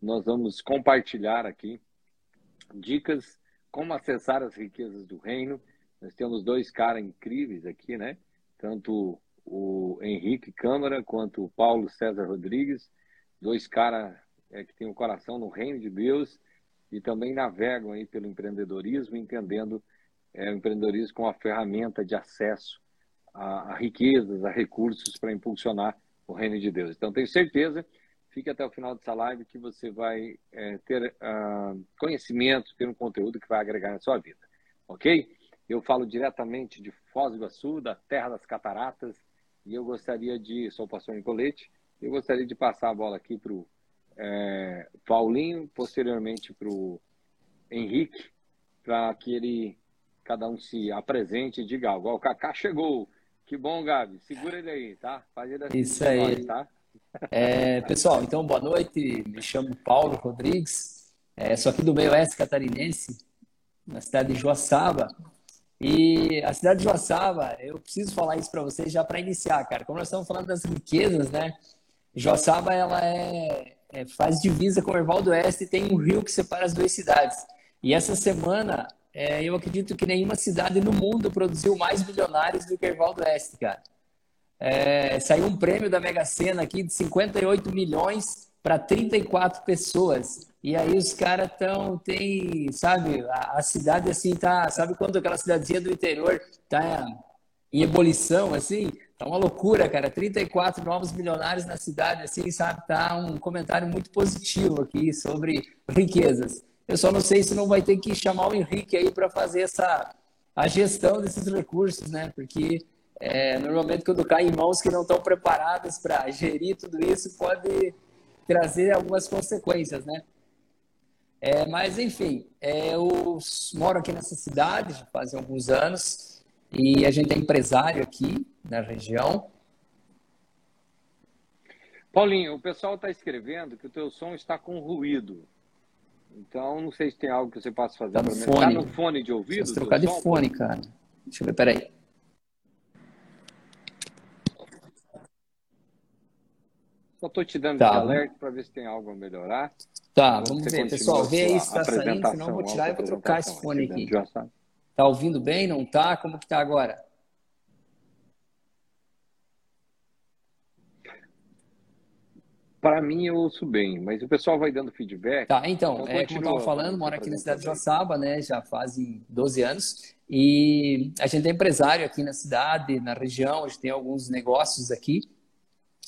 nós vamos compartilhar aqui dicas como acessar as riquezas do reino. Nós temos dois caras incríveis aqui, né? Tanto o Henrique Câmara quanto o Paulo César Rodrigues, dois caras é, que têm o um coração no reino de Deus e também navegam aí pelo empreendedorismo, entendendo é, o empreendedorismo como uma ferramenta de acesso a, a riquezas, a recursos para impulsionar o reino de Deus. Então, tenho certeza, fique até o final dessa live que você vai é, ter uh, conhecimento, ter um conteúdo que vai agregar na sua vida, ok? Eu falo diretamente de Foz do Iguaçu, da terra das cataratas, e eu gostaria de, sou o pastor Nicolete, eu gostaria de passar a bola aqui para o é, Paulinho, posteriormente para o Henrique, para que ele, cada um se apresente e diga algo. O Kaká chegou, que bom, Gabi. Segura ele aí, tá? Faz ele assim Isso aí. Nós, tá? É, pessoal, então boa noite. Me chamo Paulo Rodrigues. É, sou aqui do meio oeste catarinense, na cidade de Joaçaba. E a cidade de Joaçaba, eu preciso falar isso para vocês já para iniciar, cara. Como nós estamos falando das riquezas, né? Joaçaba, ela é, é, faz divisa com o Erval do Oeste e tem um rio que separa as duas cidades. E essa semana é, eu acredito que nenhuma cidade no mundo produziu mais milionários do que Ervaldo Oeste, cara. É, saiu um prêmio da Mega Sena aqui de 58 milhões para 34 pessoas. E aí os caras estão, tem, sabe, a, a, cidade assim tá, sabe quando aquela cidadezinha do interior tá em ebulição, assim? Tá uma loucura, cara. 34 novos milionários na cidade, assim, sabe? Tá um comentário muito positivo aqui sobre riquezas. Eu só não sei se não vai ter que chamar o Henrique aí para fazer essa a gestão desses recursos, né? Porque é, normalmente quando cai em mãos que não estão preparadas para gerir tudo isso, pode trazer algumas consequências, né? É, mas enfim, é, eu moro aqui nessa cidade já faz alguns anos e a gente é empresário aqui na região. Paulinho, o pessoal está escrevendo que o teu som está com ruído. Então, não sei se tem algo que você possa fazer. Tá no fone. Tá no fone de ouvido? Trocar de som? fone, cara. Deixa eu ver, peraí. Só estou te dando tá. alerta para ver se tem algo a melhorar. Tá, vamos ver. Pessoal, vê aí se está saindo, senão eu vou tirar e vou trocar esse fone aqui. Tá ouvindo bem? Não tá? Como que tá agora? Para mim, eu ouço bem, mas o pessoal vai dando feedback. Tá, então, então é, como eu estava falando, moro aqui na cidade de Joaçaba, né? Já fazem 12 anos. E a gente é empresário aqui na cidade, na região, a gente tem alguns negócios aqui.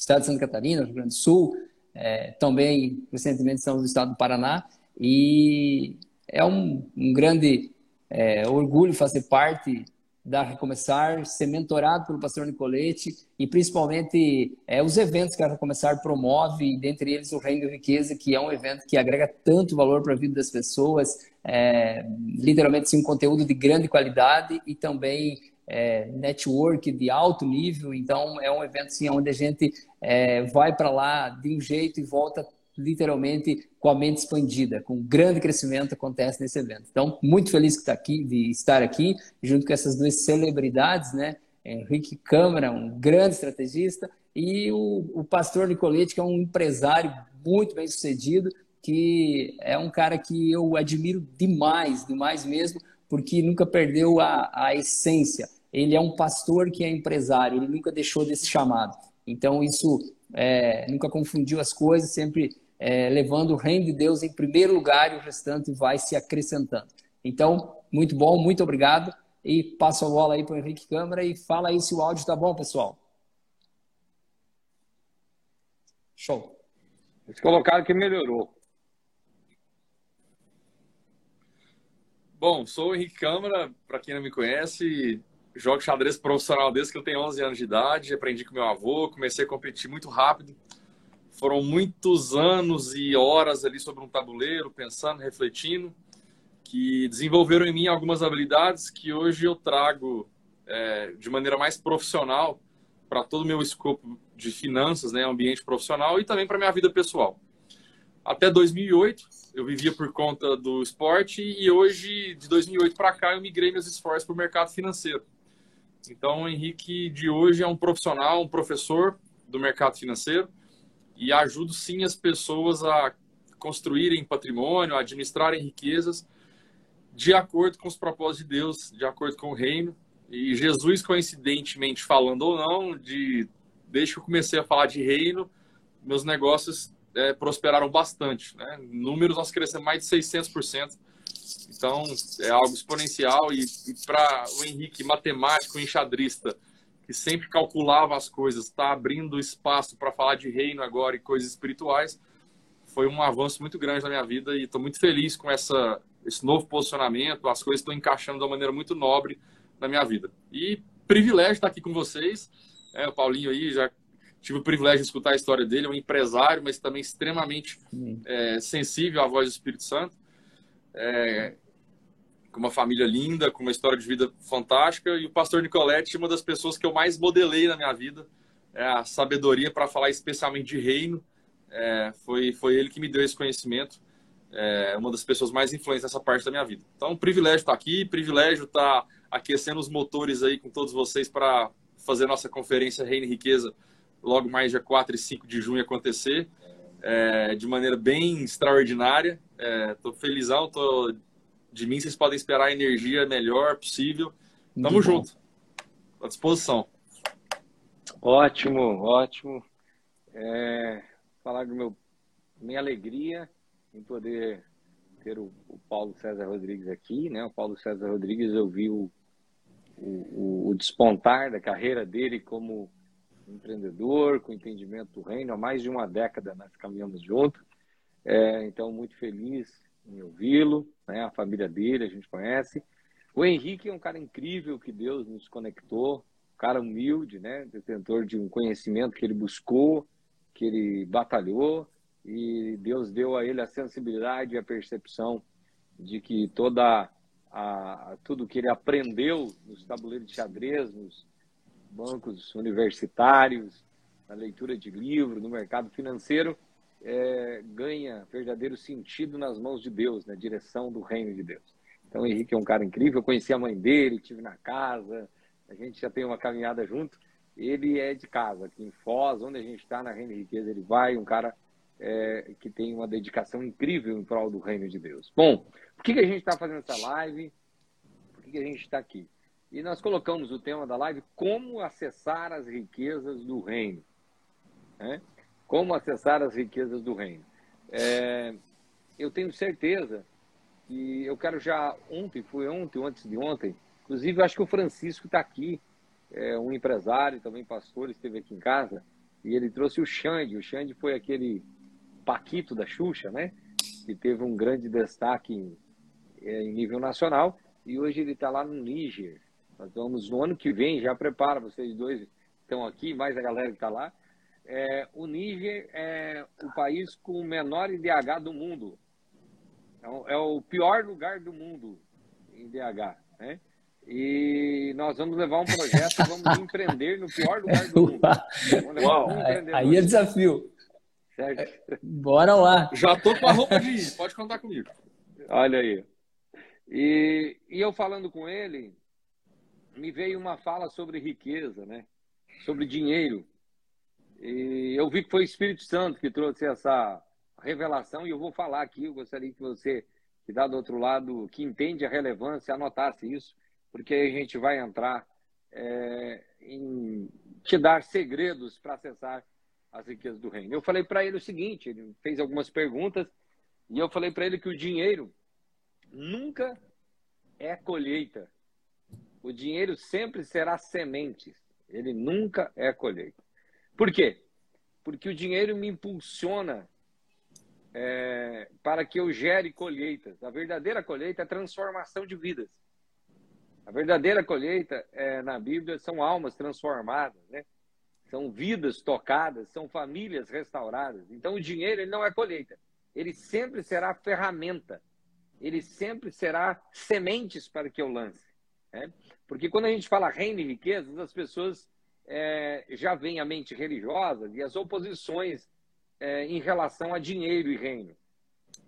Estado de Santa Catarina, Rio Grande do Sul, é, também recentemente estamos no estado do Paraná. E é um, um grande é, orgulho fazer parte da Recomeçar, ser mentorado pelo pastor Nicolete e principalmente é, os eventos que a Recomeçar promove, dentre eles o Reino de Riqueza, que é um evento que agrega tanto valor para a vida das pessoas, é, literalmente sim, um conteúdo de grande qualidade e também é, network de alto nível. Então, é um evento sim, onde a gente é, vai para lá de um jeito e volta literalmente com a mente expandida, com um grande crescimento acontece nesse evento. Então, muito feliz que tá aqui, de estar aqui, junto com essas duas celebridades, né? Henrique Câmara, um grande estrategista, e o, o pastor Nicolete, que é um empresário muito bem sucedido, que é um cara que eu admiro demais, demais mesmo, porque nunca perdeu a, a essência. Ele é um pastor que é empresário, ele nunca deixou desse chamado. Então, isso é, nunca confundiu as coisas, sempre é, levando o reino de Deus em primeiro lugar e o restante vai se acrescentando. Então, muito bom, muito obrigado. E passo a bola aí para o Henrique Câmara e fala aí se o áudio está bom, pessoal. Show. Eles colocaram que melhorou. Bom, sou o Henrique Câmara, para quem não me conhece, jogo xadrez profissional desde que eu tenho 11 anos de idade, aprendi com meu avô, comecei a competir muito rápido foram muitos anos e horas ali sobre um tabuleiro, pensando, refletindo, que desenvolveram em mim algumas habilidades que hoje eu trago é, de maneira mais profissional para todo o meu escopo de finanças, né, ambiente profissional e também para minha vida pessoal. Até 2008, eu vivia por conta do esporte e hoje, de 2008 para cá, eu migrei meus esforços para o mercado financeiro. Então, o Henrique de hoje é um profissional, um professor do mercado financeiro e ajudo sim as pessoas a construírem patrimônio, a administrarem riquezas de acordo com os propósitos de Deus, de acordo com o reino. E Jesus, coincidentemente falando ou não, de desde que eu comecei a falar de reino, meus negócios é, prosperaram bastante. Né? Números nós crescemos mais de 600%. Então, é algo exponencial. E, e para o Henrique, matemático, enxadrista, que sempre calculava as coisas, está abrindo espaço para falar de reino agora e coisas espirituais, foi um avanço muito grande na minha vida e estou muito feliz com essa, esse novo posicionamento. As coisas estão encaixando de uma maneira muito nobre na minha vida. E privilégio estar aqui com vocês. É, o Paulinho aí já tive o privilégio de escutar a história dele, é um empresário, mas também extremamente é, sensível à voz do Espírito Santo. É, com uma família linda, com uma história de vida fantástica. E o pastor Nicolete, uma das pessoas que eu mais modelei na minha vida, é a sabedoria para falar especialmente de reino. É, foi, foi ele que me deu esse conhecimento. É uma das pessoas mais influentes nessa parte da minha vida. Então, um privilégio estar aqui, privilégio estar aquecendo os motores aí com todos vocês para fazer nossa conferência Reino e Riqueza logo mais dia 4 e 5 de junho acontecer, é, de maneira bem extraordinária. Estou é, felizão, tô, de mim vocês podem esperar a energia melhor possível. Tamo Muito junto, bom. à disposição. Ótimo, ótimo. É, falar do meu minha alegria em poder ter o, o, Paulo César Rodrigues aqui, né? O Paulo César Rodrigues eu vi o, o, o despontar da carreira dele como empreendedor, com entendimento do reino. Há mais de uma década nós caminhamos juntos. É, então, muito feliz em ouvi-lo. Né? A família dele a gente conhece. O Henrique é um cara incrível que Deus nos conectou. Um cara humilde, né? detentor de um conhecimento que ele buscou, que ele batalhou. E Deus deu a ele a sensibilidade e a percepção de que toda a, tudo que ele aprendeu nos tabuleiros de xadrez, nos, bancos universitários, na leitura de livro, no mercado financeiro, é, ganha verdadeiro sentido nas mãos de Deus, na direção do reino de Deus. Então, o Henrique é um cara incrível. Eu conheci a mãe dele, tive na casa, a gente já tem uma caminhada junto. Ele é de casa, aqui em Foz, onde a gente está, na Reino Riqueza, ele vai, um cara é, que tem uma dedicação incrível em prol do reino de Deus. Bom, por que, que a gente está fazendo essa live? Por que, que a gente está aqui? E nós colocamos o tema da live como acessar as riquezas do reino. Né? Como acessar as riquezas do reino. É, eu tenho certeza que eu quero já ontem, foi ontem, antes de ontem, inclusive acho que o Francisco está aqui, é, um empresário, também pastor, esteve aqui em casa, e ele trouxe o Xande. O Xande foi aquele Paquito da Xuxa, né? Que teve um grande destaque em, é, em nível nacional, e hoje ele está lá no Níger, nós vamos no ano que vem, já prepara, vocês dois estão aqui, mais a galera que está lá. É, o Níger é o país com o menor IDH do mundo. É, é o pior lugar do mundo em IDH. Né? E nós vamos levar um projeto, vamos empreender no pior lugar do mundo. Uau. Aí é desafio. Certo? Bora lá. Já tô com a roupa de ir, pode contar comigo. Olha aí. E, e eu falando com ele, me veio uma fala sobre riqueza, né? Sobre dinheiro. E eu vi que foi o Espírito Santo que trouxe essa revelação e eu vou falar aqui. Eu gostaria que você, que está do outro lado, que entende a relevância, anotasse isso, porque aí a gente vai entrar é, em te dar segredos para acessar as riquezas do reino. Eu falei para ele o seguinte: ele fez algumas perguntas e eu falei para ele que o dinheiro nunca é colheita o dinheiro sempre será sementes, ele nunca é colheita. Por quê? Porque o dinheiro me impulsiona é, para que eu gere colheitas. A verdadeira colheita é transformação de vidas. A verdadeira colheita é, na Bíblia são almas transformadas, né? são vidas tocadas, são famílias restauradas. Então o dinheiro ele não é colheita, ele sempre será ferramenta, ele sempre será sementes para que eu lance. Né? Porque quando a gente fala reino e riquezas, as pessoas é, já veem a mente religiosa e as oposições é, em relação a dinheiro e reino.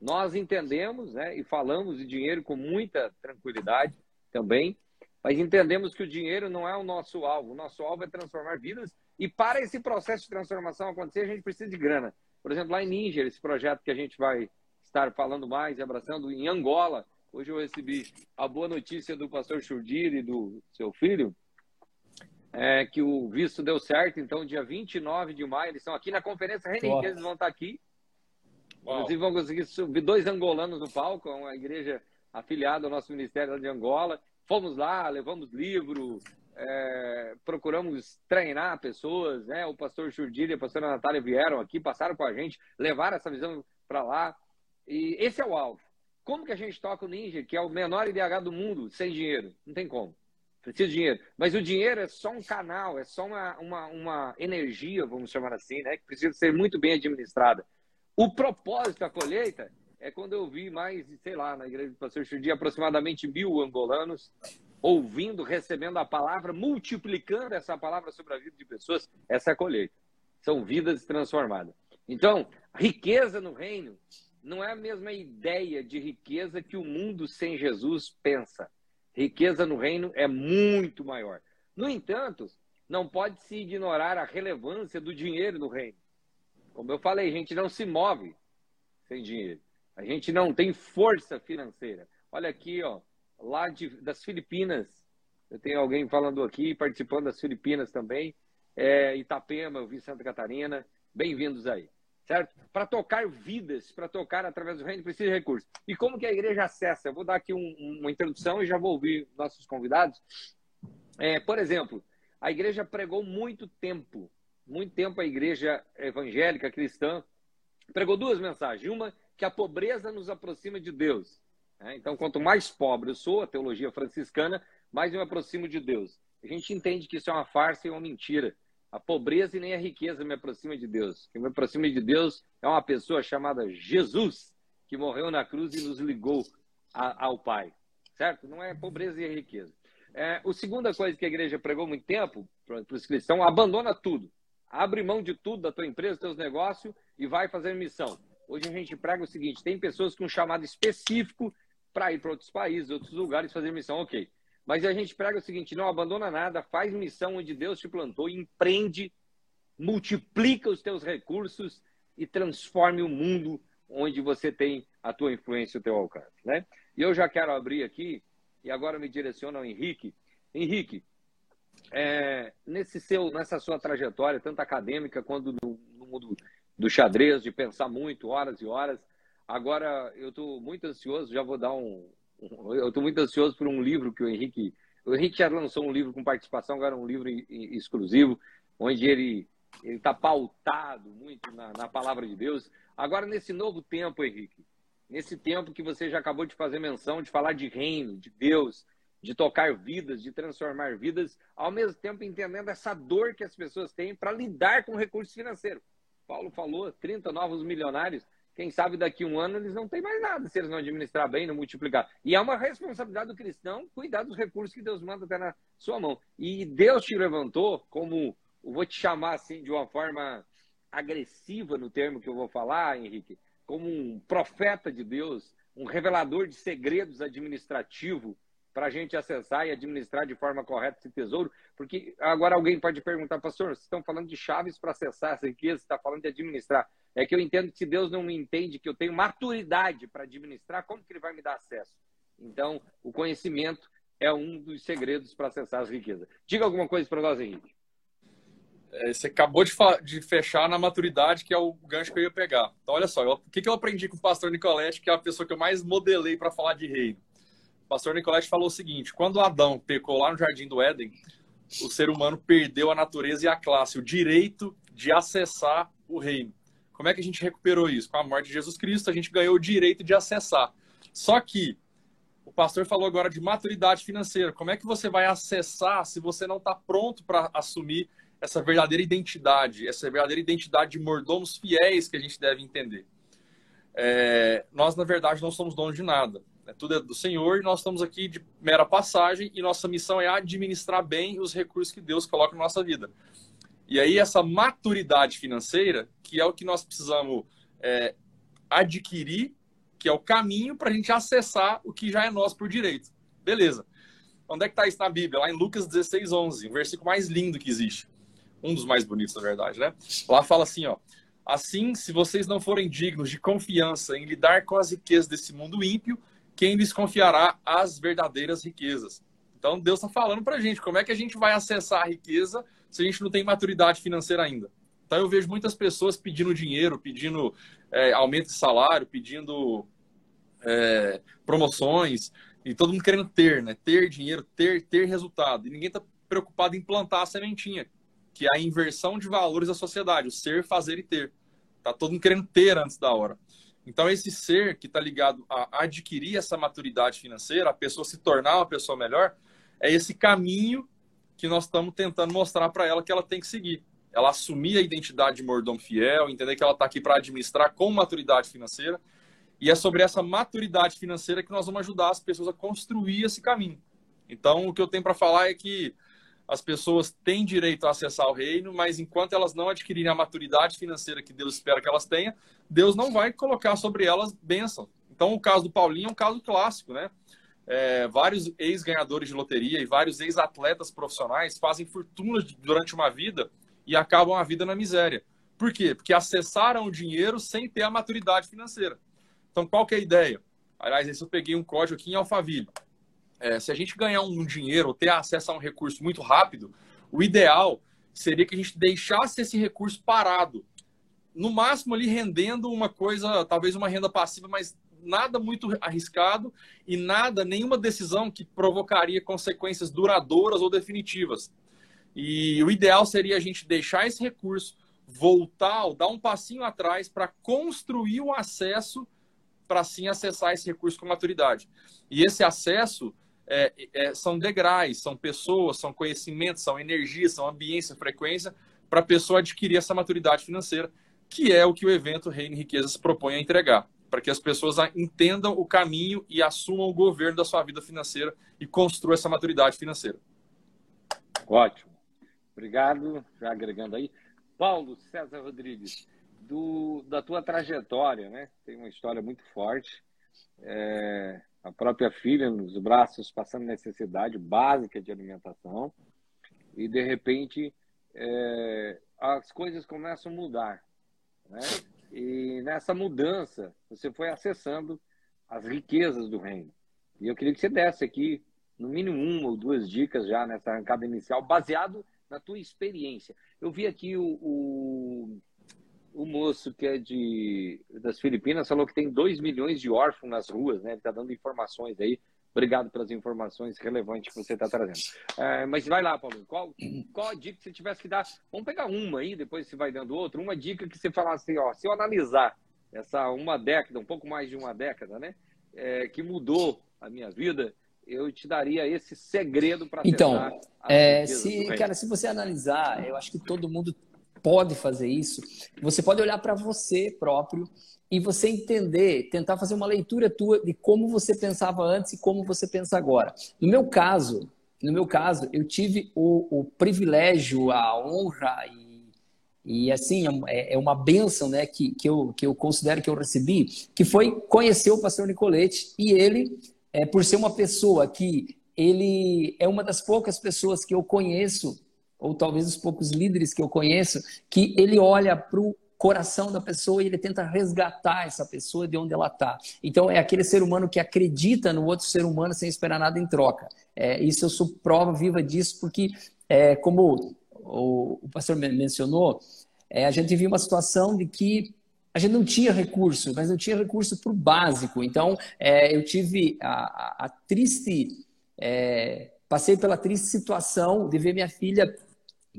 Nós entendemos né, e falamos de dinheiro com muita tranquilidade também, mas entendemos que o dinheiro não é o nosso alvo. O nosso alvo é transformar vidas e para esse processo de transformação acontecer, a gente precisa de grana. Por exemplo, lá em Níger, esse projeto que a gente vai estar falando mais e abraçando em Angola. Hoje eu recebi a boa notícia do pastor Churdir e do seu filho, é, que o visto deu certo. Então, dia 29 de maio, eles estão aqui na Conferência Renin, eles vão estar aqui. Uau. Inclusive, vão conseguir subir dois angolanos no palco, é uma igreja afiliada ao nosso Ministério de Angola. Fomos lá, levamos livro, é, procuramos treinar pessoas, né? O pastor Churdir e a pastora Natália vieram aqui, passaram com a gente, levaram essa visão para lá. E esse é o alvo. Como que a gente toca o Ninja, que é o menor IDH do mundo, sem dinheiro? Não tem como. Precisa de dinheiro. Mas o dinheiro é só um canal, é só uma, uma, uma energia, vamos chamar assim, né? Que precisa ser muito bem administrada. O propósito da colheita é quando eu vi mais, sei lá, na igreja do pastor Churdir, aproximadamente mil angolanos ouvindo, recebendo a palavra, multiplicando essa palavra sobre a vida de pessoas, essa é a colheita. São vidas transformadas. Então, riqueza no reino não é a mesma ideia de riqueza que o mundo sem Jesus pensa. Riqueza no reino é muito maior. No entanto, não pode se ignorar a relevância do dinheiro no reino. Como eu falei, a gente não se move sem dinheiro. A gente não tem força financeira. Olha aqui, ó, lá de, das Filipinas. Eu tenho alguém falando aqui, participando das Filipinas também. É, Itapema, eu vi Santa Catarina. Bem-vindos aí, certo? Para tocar vidas, para tocar através do reino, precisa de recursos. E como que a igreja acessa? Eu vou dar aqui um, uma introdução e já vou ouvir nossos convidados. É, por exemplo, a igreja pregou muito tempo, muito tempo a igreja evangélica cristã pregou duas mensagens. Uma, que a pobreza nos aproxima de Deus. Né? Então, quanto mais pobre eu sou, a teologia franciscana, mais eu me aproximo de Deus. A gente entende que isso é uma farsa e uma mentira. A pobreza e nem a riqueza me aproxima de Deus. Quem me aproxima de Deus é uma pessoa chamada Jesus, que morreu na cruz e nos ligou a, ao Pai. Certo? Não é pobreza e riqueza. É, a segunda coisa que a igreja pregou muito tempo para os cristãos, abandona tudo. Abre mão de tudo da tua empresa, dos teus negócios e vai fazer missão. Hoje a gente prega o seguinte: tem pessoas com um chamado específico para ir para outros países, outros lugares, fazer missão, ok. Mas a gente prega o seguinte: não abandona nada, faz missão onde Deus te plantou, empreende, multiplica os teus recursos e transforme o mundo onde você tem a tua influência, o teu alcance, né? E eu já quero abrir aqui e agora me direciono ao Henrique. Henrique, é, nesse seu, nessa sua trajetória, tanto acadêmica quanto no, no mundo do xadrez, de pensar muito, horas e horas, Agora, eu estou muito ansioso, já vou dar um. Eu estou muito ansioso por um livro que o Henrique. O Henrique já lançou um livro com participação, agora um livro exclusivo, onde ele está pautado muito na, na palavra de Deus. Agora, nesse novo tempo, Henrique, nesse tempo que você já acabou de fazer menção, de falar de reino, de Deus, de tocar vidas, de transformar vidas, ao mesmo tempo entendendo essa dor que as pessoas têm para lidar com recursos financeiros. Paulo falou, 30 novos milionários. Quem sabe daqui a um ano eles não têm mais nada se eles não administrar bem, não multiplicar. E é uma responsabilidade do cristão cuidar dos recursos que Deus manda até na sua mão. E Deus te levantou como, vou te chamar assim de uma forma agressiva no termo que eu vou falar, Henrique, como um profeta de Deus, um revelador de segredos administrativo para a gente acessar e administrar de forma correta esse tesouro. Porque agora alguém pode perguntar, pastor, vocês estão falando de chaves para acessar essa riqueza, você está falando de administrar. É que eu entendo que se Deus não me entende que eu tenho maturidade para administrar, como que ele vai me dar acesso? Então, o conhecimento é um dos segredos para acessar as riquezas. Diga alguma coisa para nós, Henrique. É, você acabou de, de, fechar na maturidade, que é o gancho que eu ia pegar. Então, olha só, eu, o que, que eu aprendi com o pastor Nicolete, que é a pessoa que eu mais modelei para falar de reino? O pastor Nicolete falou o seguinte: quando Adão pecou lá no jardim do Éden, o ser humano perdeu a natureza e a classe, o direito de acessar o reino. Como é que a gente recuperou isso? Com a morte de Jesus Cristo, a gente ganhou o direito de acessar. Só que o pastor falou agora de maturidade financeira. Como é que você vai acessar se você não está pronto para assumir essa verdadeira identidade, essa verdadeira identidade de mordomos fiéis que a gente deve entender? É, nós, na verdade, não somos donos de nada. Né? Tudo é do Senhor e nós estamos aqui de mera passagem e nossa missão é administrar bem os recursos que Deus coloca na nossa vida. E aí, essa maturidade financeira, que é o que nós precisamos é, adquirir, que é o caminho para a gente acessar o que já é nosso por direito. Beleza. Onde é que está isso na Bíblia? Lá em Lucas 16, 11, o versículo mais lindo que existe. Um dos mais bonitos, na verdade, né? Lá fala assim, ó. Assim, se vocês não forem dignos de confiança em lidar com as riquezas desse mundo ímpio, quem lhes confiará as verdadeiras riquezas? Então, Deus está falando para a gente como é que a gente vai acessar a riqueza se a gente não tem maturidade financeira ainda. Então, eu vejo muitas pessoas pedindo dinheiro, pedindo é, aumento de salário, pedindo é, promoções, e todo mundo querendo ter, né? Ter dinheiro, ter, ter resultado. E ninguém está preocupado em plantar a sementinha, que é a inversão de valores da sociedade, o ser, fazer e ter. Tá todo mundo querendo ter antes da hora. Então, esse ser que está ligado a adquirir essa maturidade financeira, a pessoa se tornar uma pessoa melhor, é esse caminho que nós estamos tentando mostrar para ela que ela tem que seguir. Ela assumir a identidade de mordomo fiel, entender que ela está aqui para administrar com maturidade financeira. E é sobre essa maturidade financeira que nós vamos ajudar as pessoas a construir esse caminho. Então, o que eu tenho para falar é que as pessoas têm direito a acessar o reino, mas enquanto elas não adquirirem a maturidade financeira que Deus espera que elas tenham, Deus não vai colocar sobre elas bênção. Então, o caso do Paulinho é um caso clássico, né? É, vários ex-ganhadores de loteria e vários ex-atletas profissionais fazem fortunas durante uma vida e acabam a vida na miséria. Por quê? Porque acessaram o dinheiro sem ter a maturidade financeira. Então, qual que é a ideia? Aliás, esse eu peguei um código aqui em Alphaville. É, se a gente ganhar um dinheiro ou ter acesso a um recurso muito rápido, o ideal seria que a gente deixasse esse recurso parado. No máximo ali rendendo uma coisa, talvez uma renda passiva, mas nada muito arriscado e nada, nenhuma decisão que provocaria consequências duradouras ou definitivas. E o ideal seria a gente deixar esse recurso, voltar, ou dar um passinho atrás para construir o acesso para assim acessar esse recurso com maturidade. E esse acesso é, é, são degraus, são pessoas, são conhecimentos, são energia, são ambiência, frequência, para a pessoa adquirir essa maturidade financeira, que é o que o evento Reino e Riqueza se propõe a entregar, para que as pessoas entendam o caminho e assumam o governo da sua vida financeira e construam essa maturidade financeira. Ótimo. Obrigado. Já agregando aí. Paulo César Rodrigues, do, da tua trajetória, né? Tem uma história muito forte. É, a própria filha nos braços passando necessidade básica de alimentação e de repente é, as coisas começam a mudar, né? E nessa mudança você foi acessando as riquezas do reino. E eu queria que você desse aqui no mínimo uma ou duas dicas já nessa arrancada inicial, baseado na tua experiência. Eu vi aqui o, o o moço que é de das Filipinas falou que tem 2 milhões de órfãos nas ruas, né? Ele está dando informações aí. Obrigado pelas informações relevantes que você está trazendo. É, mas vai lá, Paulo. Qual, qual a dica que você tivesse que dar? Vamos pegar uma aí, depois você vai dando outra. Uma dica que você falasse assim, ó, se eu analisar essa uma década, um pouco mais de uma década, né? É, que mudou a minha vida, eu te daria esse segredo para Então, é, se, cara, se você analisar, eu acho que todo mundo pode fazer isso, você pode olhar para você próprio e você entender, tentar fazer uma leitura tua de como você pensava antes e como você pensa agora. No meu caso, no meu caso, eu tive o, o privilégio, a honra e, e assim é, é uma benção, né, que, que, eu, que eu considero que eu recebi, que foi conhecer o pastor Nicolete e ele, é, por ser uma pessoa que ele é uma das poucas pessoas que eu conheço ou talvez os poucos líderes que eu conheço, que ele olha para o coração da pessoa e ele tenta resgatar essa pessoa de onde ela está. Então, é aquele ser humano que acredita no outro ser humano sem esperar nada em troca. É, isso eu sou prova viva disso, porque, é, como o, o pastor mencionou, é, a gente viu uma situação de que a gente não tinha recurso, mas não tinha recurso para o básico. Então, é, eu tive a, a, a triste. É, passei pela triste situação de ver minha filha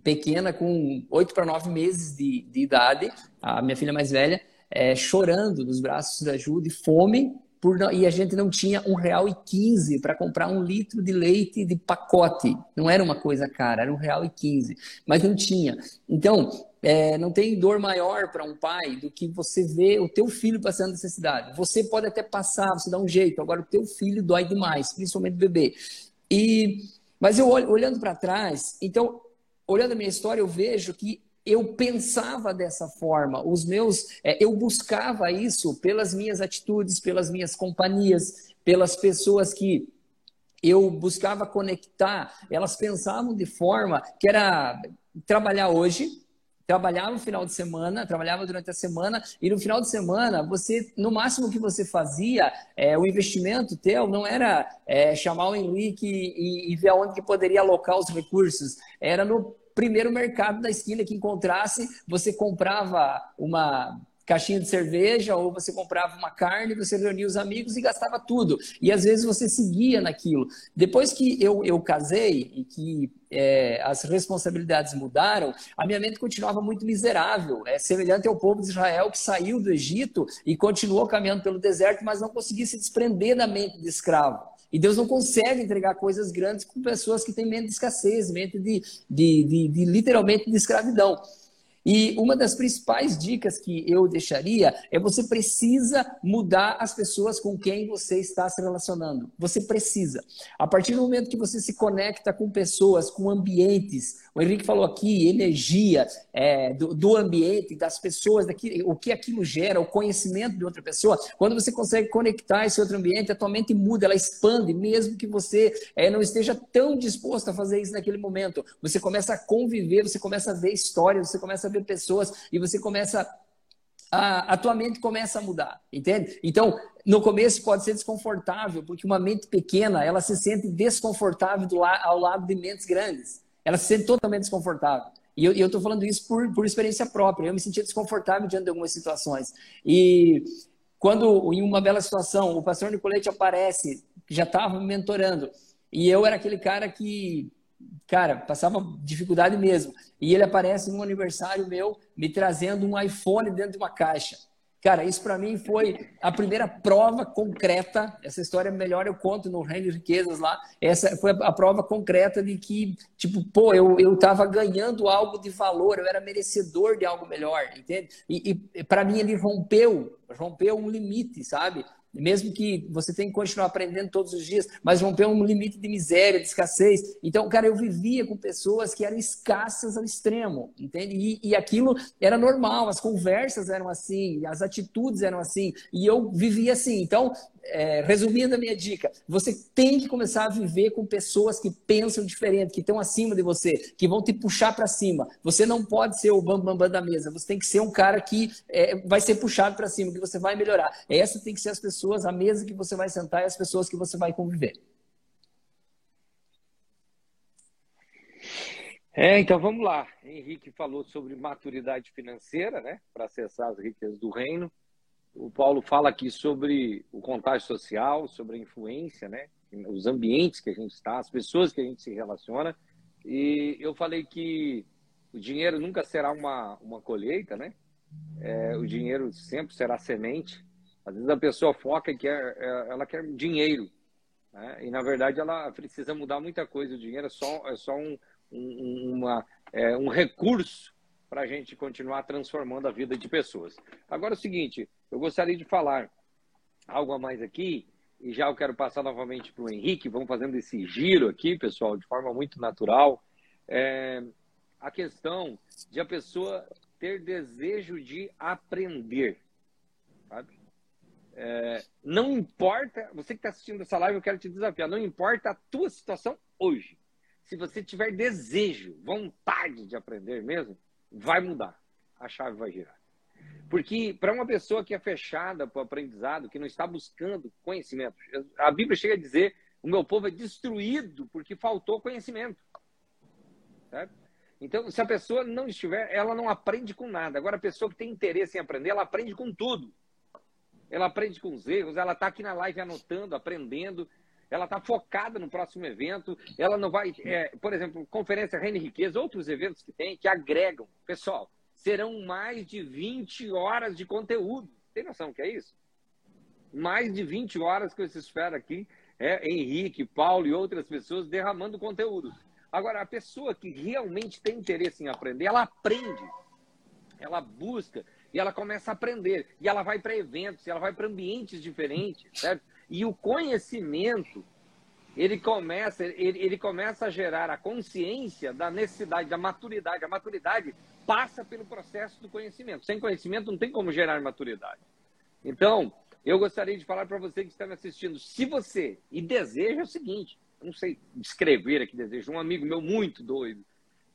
pequena, com oito para nove meses de, de, idade, a minha filha mais velha, é, chorando nos braços da Ju de fome, por, e a gente não tinha um real e quinze para comprar um litro de leite de pacote. Não era uma coisa cara, era um real e quinze, mas não tinha. Então, é, não tem dor maior para um pai do que você ver o teu filho passando necessidade. Você pode até passar, você dá um jeito, agora o teu filho dói demais, principalmente o bebê. E, mas eu olhando para trás, então olhando a minha história, eu vejo que eu pensava dessa forma, os meus, é, eu buscava isso pelas minhas atitudes, pelas minhas companhias, pelas pessoas que eu buscava conectar, elas pensavam de forma que era trabalhar hoje, trabalhava no final de semana, trabalhava durante a semana, e no final de semana, você, no máximo que você fazia, é, o investimento teu não era é, chamar o Henrique e, e ver aonde que poderia alocar os recursos, era no primeiro mercado da esquina que encontrasse, você comprava uma caixinha de cerveja, ou você comprava uma carne, você reunia os amigos e gastava tudo. E às vezes você seguia naquilo. Depois que eu, eu casei e que é, as responsabilidades mudaram, a minha mente continuava muito miserável. É semelhante ao povo de Israel que saiu do Egito e continuou caminhando pelo deserto, mas não conseguia se desprender da mente de escravo. E Deus não consegue entregar coisas grandes com pessoas que têm mente de escassez, mente de, de, de, de literalmente de escravidão. E uma das principais dicas que eu deixaria é você precisa mudar as pessoas com quem você está se relacionando. Você precisa. A partir do momento que você se conecta com pessoas, com ambientes, o Henrique falou aqui, energia é, do, do, ambiente, das pessoas, o que aquilo gera, o conhecimento de outra pessoa. Quando você consegue conectar esse outro ambiente, a tua mente muda, ela expande, mesmo que você é, não esteja tão disposto a fazer isso naquele momento. Você começa a conviver, você começa a ver histórias, você começa a pessoas e você começa a, a, tua mente começa a mudar, entende? Então, no começo pode ser desconfortável, porque uma mente pequena, ela se sente desconfortável la ao lado de mentes grandes. Ela se sente totalmente desconfortável. E eu estou falando isso por, por experiência própria. Eu me sentia desconfortável diante de algumas situações. E quando, em uma bela situação, o pastor Nicolete aparece, já estava me mentorando, e eu era aquele cara que cara, passava dificuldade mesmo. E ele aparece num aniversário meu, me trazendo um iPhone dentro de uma caixa. Cara, isso para mim foi a primeira prova concreta. Essa história melhor eu conto no Reino de Riquezas lá. Essa foi a prova concreta de que, tipo, pô, eu, eu tava ganhando algo de valor, eu era merecedor de algo melhor, entende? E, e para mim ele rompeu, rompeu um limite, sabe? Mesmo que você tenha que continuar aprendendo todos os dias, mas romper um limite de miséria, de escassez. Então, cara, eu vivia com pessoas que eram escassas ao extremo, entende? E, e aquilo era normal, as conversas eram assim, as atitudes eram assim, e eu vivia assim. Então, é, resumindo a minha dica, você tem que começar a viver com pessoas que pensam diferente, que estão acima de você, que vão te puxar para cima. Você não pode ser o bambambam bam, bam da mesa, você tem que ser um cara que é, vai ser puxado para cima, que você vai melhorar. Essa tem que ser as pessoas, a mesa que você vai sentar e as pessoas que você vai conviver. É, então vamos lá. Henrique falou sobre maturidade financeira, né, para acessar as riquezas do reino o Paulo fala aqui sobre o contágio social, sobre a influência, né? Os ambientes que a gente está, as pessoas que a gente se relaciona. E eu falei que o dinheiro nunca será uma, uma colheita, né? É, o dinheiro sempre será semente. Às vezes a pessoa foca e quer, é, ela quer dinheiro. Né? E na verdade ela precisa mudar muita coisa. O dinheiro é só, é só um, um, uma, é, um recurso para a gente continuar transformando a vida de pessoas. Agora é o seguinte, eu gostaria de falar algo a mais aqui, e já eu quero passar novamente para o Henrique, vamos fazendo esse giro aqui, pessoal, de forma muito natural. É, a questão de a pessoa ter desejo de aprender, sabe? É, não importa, você que está assistindo essa live, eu quero te desafiar, não importa a tua situação hoje. Se você tiver desejo, vontade de aprender mesmo, vai mudar. A chave vai girar. Porque para uma pessoa que é fechada para o aprendizado, que não está buscando conhecimento, a Bíblia chega a dizer: o meu povo é destruído porque faltou conhecimento. Certo? Então, se a pessoa não estiver, ela não aprende com nada. Agora, a pessoa que tem interesse em aprender, ela aprende com tudo. Ela aprende com os erros, ela está aqui na live anotando, aprendendo, ela está focada no próximo evento, ela não vai, é, por exemplo, conferência Reino e Riqueza, outros eventos que tem, que agregam. Pessoal, serão mais de 20 horas de conteúdo. Tem noção que é isso? Mais de 20 horas que você espera aqui, é, Henrique, Paulo e outras pessoas derramando conteúdo. Agora, a pessoa que realmente tem interesse em aprender, ela aprende, ela busca e ela começa a aprender. E ela vai para eventos, ela vai para ambientes diferentes, certo? E o conhecimento, ele começa, ele, ele começa a gerar a consciência da necessidade, da maturidade. A maturidade passa pelo processo do conhecimento. Sem conhecimento não tem como gerar maturidade. Então, eu gostaria de falar para você que está me assistindo, se você, e deseja é o seguinte, não sei descrever aqui desejo, um amigo meu muito doido,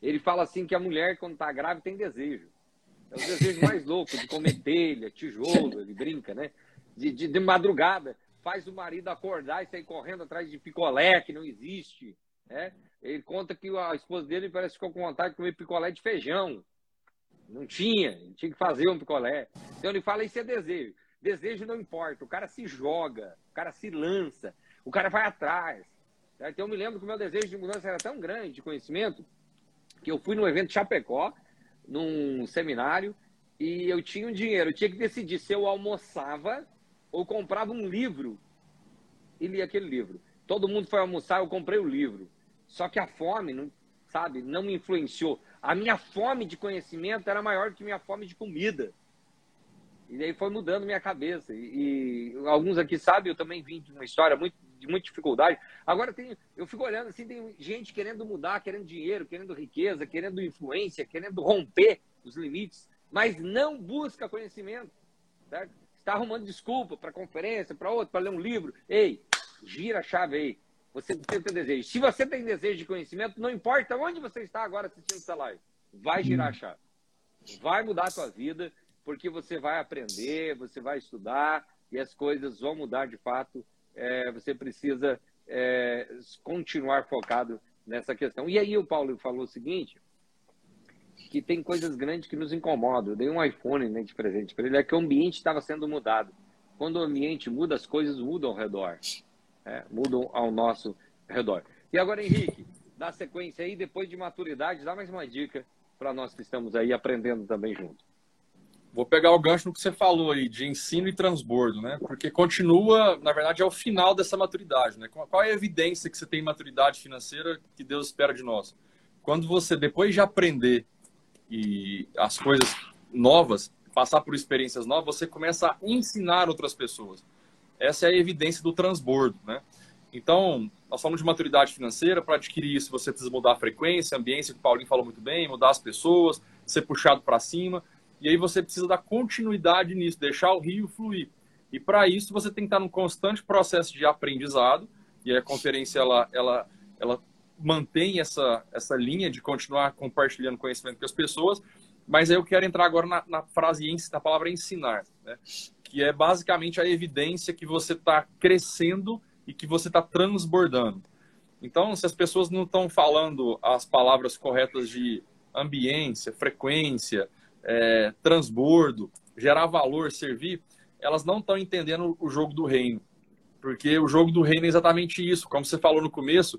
Ele fala assim que a mulher, quando está grávida, tem desejo. É o desejo mais louco, de comer telha, tijolo, ele brinca, né? De, de, de, madrugada, faz o marido acordar e sair correndo atrás de picolé, que não existe. Né? Ele conta que a esposa dele parece que ficou com vontade de comer picolé de feijão. Não tinha, tinha que fazer um picolé. Então ele fala, isso é desejo. Desejo não importa, o cara se joga, o cara se lança, o cara vai atrás. Então eu me lembro que o meu desejo de mudança era tão grande de conhecimento que eu fui num evento Chapecó, num seminário, e eu tinha um dinheiro, eu tinha que decidir se eu almoçava ou comprava um livro e lia aquele livro. Todo mundo foi almoçar, eu comprei o livro. Só que a fome, não, sabe, não me influenciou. A minha fome de conhecimento era maior que minha fome de comida. E aí foi mudando minha cabeça. E, e, alguns aqui sabem, eu também vim de uma história muito, de muita dificuldade. Agora tem, eu fico olhando assim, tem gente querendo mudar, querendo dinheiro, querendo riqueza, querendo influência, querendo romper os limites, mas não busca conhecimento. Certo? Está arrumando desculpa para conferência, para outro, para ler um livro. Ei, gira a chave aí. Você tem desejo. Se você tem desejo de conhecimento, não importa onde você está agora assistindo essa live, vai girar a chave. Vai mudar a sua vida porque você vai aprender, você vai estudar e as coisas vão mudar de fato. É, você precisa é, continuar focado nessa questão. E aí o Paulo falou o seguinte, que tem coisas grandes que nos incomodam. Eu dei um iPhone né, de presente para ele, é que o ambiente estava sendo mudado. Quando o ambiente muda, as coisas mudam ao redor. É, mudam ao nosso redor. E agora, Henrique, dá sequência aí, depois de maturidade, dá mais uma dica para nós que estamos aí aprendendo também juntos. Vou pegar o gancho no que você falou aí, de ensino e transbordo, né? Porque continua, na verdade, é o final dessa maturidade, né? Qual é a evidência que você tem maturidade financeira que Deus espera de nós? Quando você, depois de aprender e as coisas novas, passar por experiências novas, você começa a ensinar outras pessoas. Essa é a evidência do transbordo, né? Então, nós falamos de maturidade financeira, para adquirir isso você precisa mudar a frequência, a ambiência, que o Paulinho falou muito bem, mudar as pessoas, ser puxado para cima. E aí você precisa dar continuidade nisso, deixar o rio fluir. E para isso você tem que estar num constante processo de aprendizado. E a conferência ela, ela, ela mantém essa, essa linha de continuar compartilhando conhecimento com as pessoas. Mas aí eu quero entrar agora na, na frase, na palavra ensinar, né? que é basicamente a evidência que você está crescendo e que você está transbordando. Então, se as pessoas não estão falando as palavras corretas de ambiência, frequência, é, transbordo, gerar valor, servir, elas não estão entendendo o jogo do reino. Porque o jogo do reino é exatamente isso. Como você falou no começo,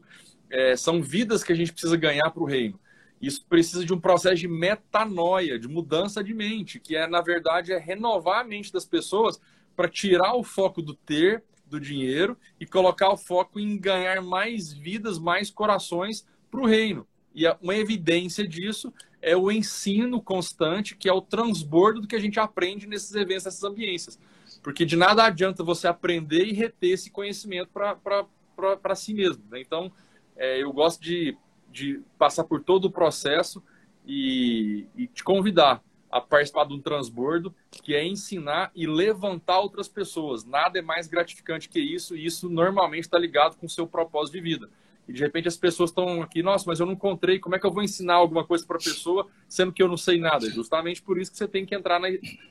é, são vidas que a gente precisa ganhar para o reino. Isso precisa de um processo de metanoia, de mudança de mente, que é, na verdade, é renovar a mente das pessoas para tirar o foco do ter, do dinheiro, e colocar o foco em ganhar mais vidas, mais corações para o reino. E uma evidência disso é o ensino constante, que é o transbordo do que a gente aprende nesses eventos, nessas ambiências. Porque de nada adianta você aprender e reter esse conhecimento para si mesmo. Né? Então, é, eu gosto de, de passar por todo o processo e, e te convidar a participar de um transbordo, que é ensinar e levantar outras pessoas. Nada é mais gratificante que isso, e isso normalmente está ligado com o seu propósito de vida. E de repente as pessoas estão aqui, nossa, mas eu não encontrei, como é que eu vou ensinar alguma coisa para a pessoa, sendo que eu não sei nada? Justamente por isso que você tem que entrar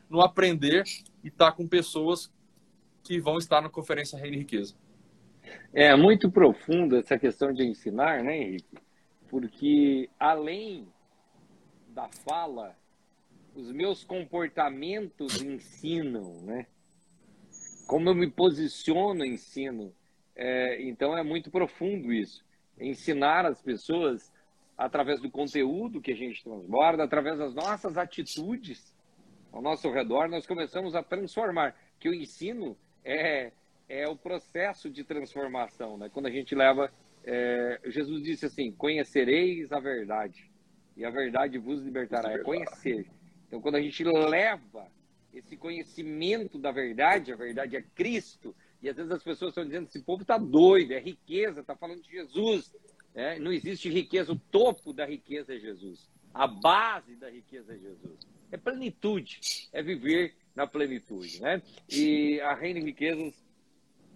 no aprender e estar tá com pessoas que vão estar na conferência Reino e Riqueza. É muito profunda essa questão de ensinar, né, Henrique? Porque além da fala, os meus comportamentos ensinam, né? Como eu me posiciono, ensino. É, então é muito profundo isso. Ensinar as pessoas através do conteúdo que a gente transborda, através das nossas atitudes ao nosso redor, nós começamos a transformar. Que o ensino é, é o processo de transformação, né? Quando a gente leva, é, Jesus disse assim: conhecereis a verdade e a verdade vos libertará. É conhecer. Então, quando a gente leva esse conhecimento da verdade, a verdade é Cristo, e às vezes as pessoas estão dizendo: esse povo está doido, é riqueza, está falando de Jesus. É, não existe riqueza, o topo da riqueza é Jesus. A base da riqueza é Jesus. É plenitude, é viver na plenitude. Né? E a Reina Riquezas,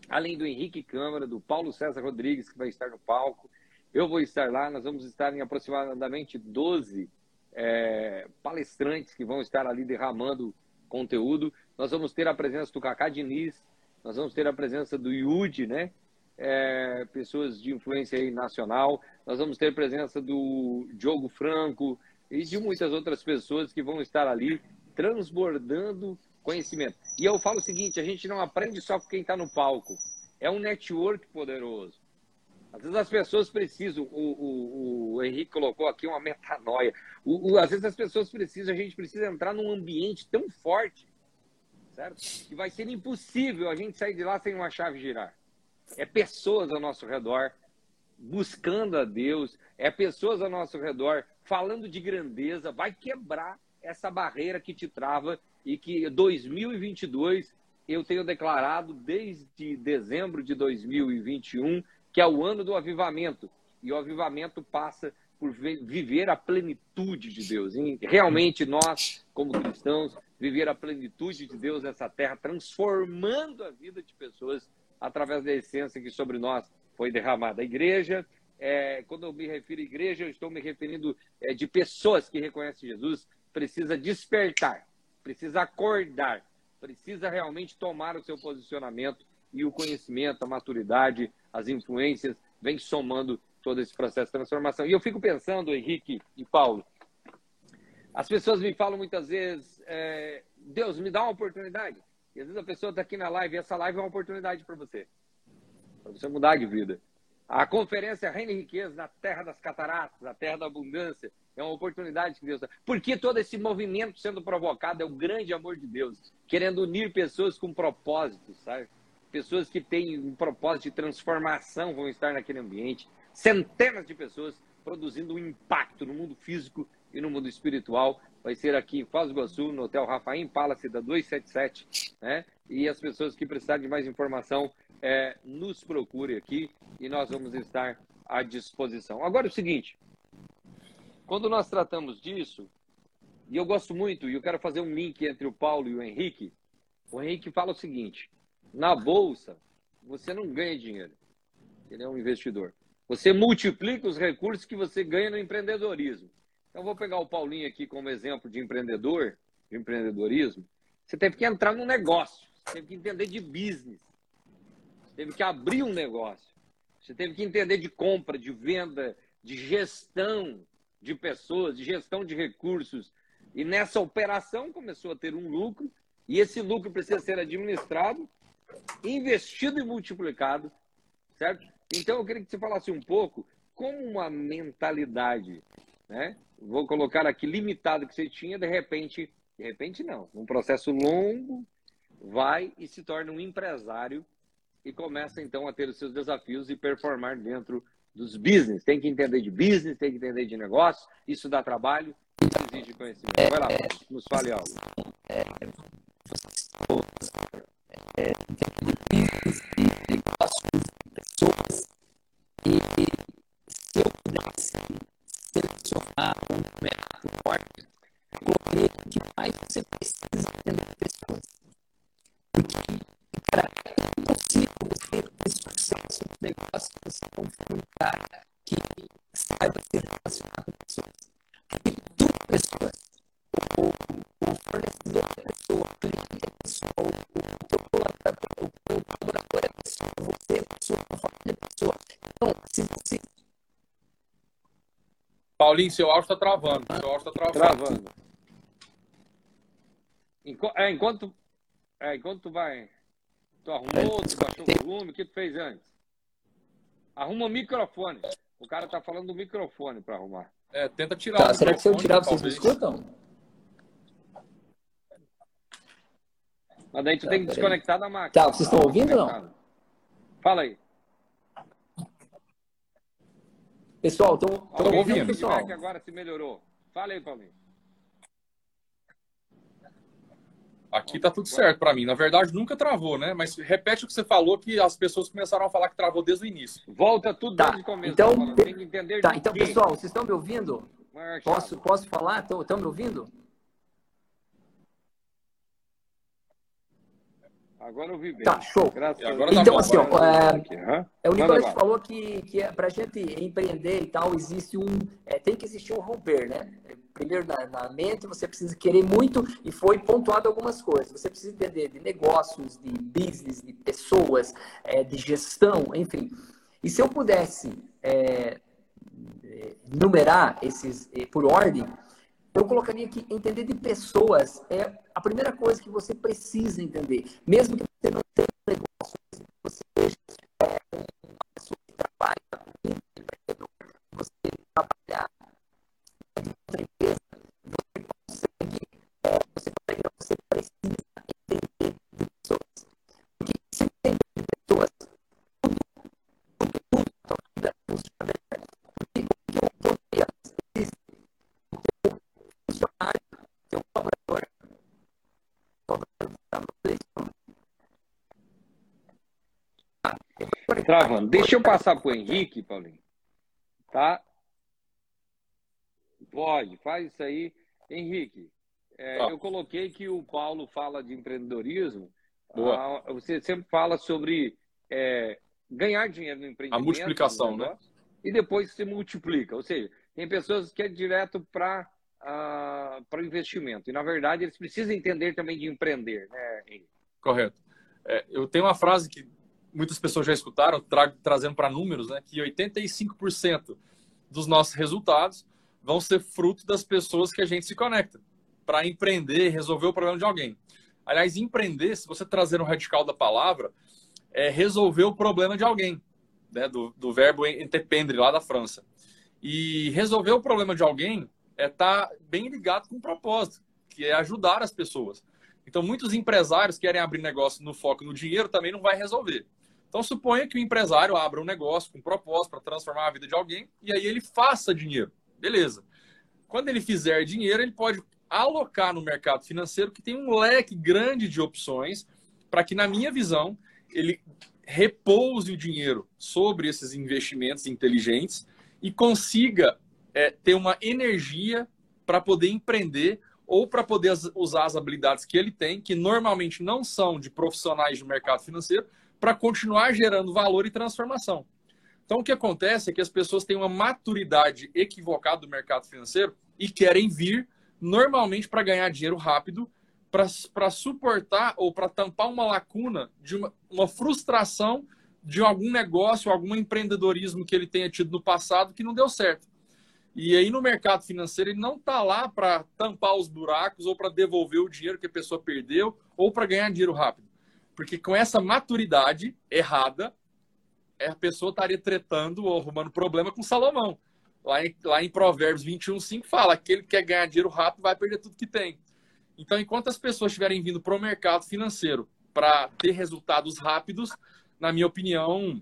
além do Henrique Câmara, do Paulo César Rodrigues, que vai estar no palco, Eu vou estar lá, nós vamos estar em aproximadamente 12 é, palestrantes que vão estar ali derramando conteúdo. Nós vamos ter a presença do Cacá Diniz, nós vamos ter a presença do Yudi, né? É, pessoas de influência nacional. Nós vamos ter a presença do Diogo Franco e de muitas outras pessoas que vão estar ali transbordando conhecimento. E eu falo o seguinte: a gente não aprende só com quem está no palco. É um network poderoso. Às vezes as pessoas precisam, o, o, o Henrique colocou aqui uma metanoia. O, o, às vezes as pessoas precisam, a gente precisa entrar num ambiente tão forte, certo? Que vai ser impossível a gente sair de lá sem uma chave girar. É pessoas ao nosso redor buscando a Deus, é pessoas ao nosso redor falando de grandeza, vai quebrar essa barreira que te trava e que 2022 eu tenho declarado desde dezembro de 2021 que é o ano do avivamento. E o avivamento passa por viver a plenitude de Deus. E realmente nós, como cristãos, viver a plenitude de Deus nessa terra, transformando a vida de pessoas através da essência que sobre nós foi derramada. A igreja, é, quando eu me refiro à igreja, eu estou me referindo é, de pessoas que reconhecem Jesus, precisa despertar, precisa acordar, precisa realmente tomar o seu posicionamento e o conhecimento, a maturidade, as influências, vem somando todo esse processo de transformação. E eu fico pensando, Henrique e Paulo, as pessoas me falam muitas vezes, é, Deus, me dá uma oportunidade. E às vezes a pessoa está aqui na live e essa live é uma oportunidade para você, para você mudar de vida. A conferência Reino e Riqueza na Terra das Cataratas, na Terra da Abundância, é uma oportunidade que Deus dá. Por que todo esse movimento sendo provocado é o grande amor de Deus, querendo unir pessoas com propósitos, sabe? pessoas que têm um propósito de transformação vão estar naquele ambiente, centenas de pessoas produzindo um impacto no mundo físico e no mundo espiritual. Vai ser aqui em Foz do Iguaçu, no Hotel Rafaim Palace da 277, né? E as pessoas que precisarem de mais informação, é, nos procure aqui e nós vamos estar à disposição. Agora é o seguinte, quando nós tratamos disso, e eu gosto muito, e eu quero fazer um link entre o Paulo e o Henrique, o Henrique fala o seguinte, na bolsa, você não ganha dinheiro. Ele é um investidor. Você multiplica os recursos que você ganha no empreendedorismo. Então, vou pegar o Paulinho aqui como exemplo de empreendedor, de empreendedorismo. Você teve que entrar num negócio, você teve que entender de business, você teve que abrir um negócio, você teve que entender de compra, de venda, de gestão de pessoas, de gestão de recursos. E nessa operação começou a ter um lucro, e esse lucro precisa ser administrado investido e multiplicado, certo? Então eu queria que você falasse um pouco como uma mentalidade, né? Vou colocar aqui limitado que você tinha, de repente, de repente não, um processo longo, vai e se torna um empresário e começa então a ter os seus desafios e performar dentro dos business. Tem que entender de business, tem que entender de negócio, isso dá trabalho, isso exige conhecimento. Vai lá, nos fale algo. É, é, de negócios, pessoas. E se eu pudesse selecionar um forte, que mais você precisa entender pessoas. Porque, cara, é impossível você ter sucesso no negócio se você não for um cara que saiba se relacionar com pessoas. Porque tudo pessoas. O, o fornecedor é pessoa, o cliente é pessoa, o o colaborador é pessoa, você é pessoa, a família é pessoa. Então, se você. Paulinho, seu áudio está travando. Seu áudio está travando. travando. Enquanto, é, enquanto, é, enquanto tu vai. Tu arrumou, tu baixou o volume, o que tu fez antes? Arruma o microfone. O cara tá falando do microfone para arrumar. É, tenta tirar tá, Será que se eu tirar, vocês me escutam? Mas daí tu tá, tem que desconectar da máquina. Tá, vocês estão ouvindo ou não? Fala aí. Pessoal, estão ouvindo? Pessoal. agora se melhorou. Fala aí, Paulinho. Aqui tá tudo certo para mim. Na verdade, nunca travou, né? Mas repete o que você falou, que as pessoas começaram a falar que travou desde o início. Volta tudo tá. desde o começo. Então, tem que entender tá. Então, pessoal, vocês estão me ouvindo? Posso, posso falar? Estão me ouvindo? Agora eu vi bem. Tá, show. então, assim, ó, é, é, o Nicolas falou que, que é, para a gente empreender e tal, existe um. É, tem que existir um romper, né? Primeiro, na, na, mente, você precisa querer muito, e foi pontuado algumas coisas. Você precisa entender de negócios, de business, de pessoas, é, de gestão, enfim. E se eu pudesse é, numerar esses por ordem, eu colocaria aqui entender de pessoas é a primeira coisa que você precisa entender. Mesmo que você não tenha Travando. Deixa eu passar para o Henrique, Paulinho. Tá? Pode, faz isso aí. Henrique, é, eu coloquei que o Paulo fala de empreendedorismo. Ah, você sempre fala sobre é, ganhar dinheiro no empreendimento. A multiplicação, né? E depois se multiplica. Ou seja, tem pessoas que é direto para uh, para investimento. E, na verdade, eles precisam entender também de empreender, né? Correto. É, eu tenho uma frase que muitas pessoas já escutaram, tra trazendo para números, né, que 85% dos nossos resultados vão ser fruto das pessoas que a gente se conecta para empreender, resolver o problema de alguém. Aliás, empreender, se você trazer no radical da palavra, é resolver o problema de alguém, né, do, do verbo entreprendre lá da França. E resolver o problema de alguém é tá bem ligado com o propósito, que é ajudar as pessoas. Então, muitos empresários querem abrir negócio no foco no dinheiro, também não vai resolver. Então, suponha que o empresário abra um negócio com propósito para transformar a vida de alguém e aí ele faça dinheiro. Beleza. Quando ele fizer dinheiro, ele pode alocar no mercado financeiro que tem um leque grande de opções para que, na minha visão, ele repouse o dinheiro sobre esses investimentos inteligentes e consiga é, ter uma energia para poder empreender ou para poder usar as habilidades que ele tem, que normalmente não são de profissionais do mercado financeiro, para continuar gerando valor e transformação. Então, o que acontece é que as pessoas têm uma maturidade equivocada do mercado financeiro e querem vir normalmente para ganhar dinheiro rápido, para suportar ou para tampar uma lacuna de uma, uma frustração de algum negócio, algum empreendedorismo que ele tenha tido no passado que não deu certo. E aí no mercado financeiro ele não está lá para tampar os buracos ou para devolver o dinheiro que a pessoa perdeu ou para ganhar dinheiro rápido. Porque com essa maturidade errada, a pessoa estaria tretando ou arrumando problema com Salomão. Lá em, lá em Provérbios 21, 5 fala: aquele que quer ganhar dinheiro rápido vai perder tudo que tem. Então, enquanto as pessoas estiverem vindo para o mercado financeiro para ter resultados rápidos, na minha opinião,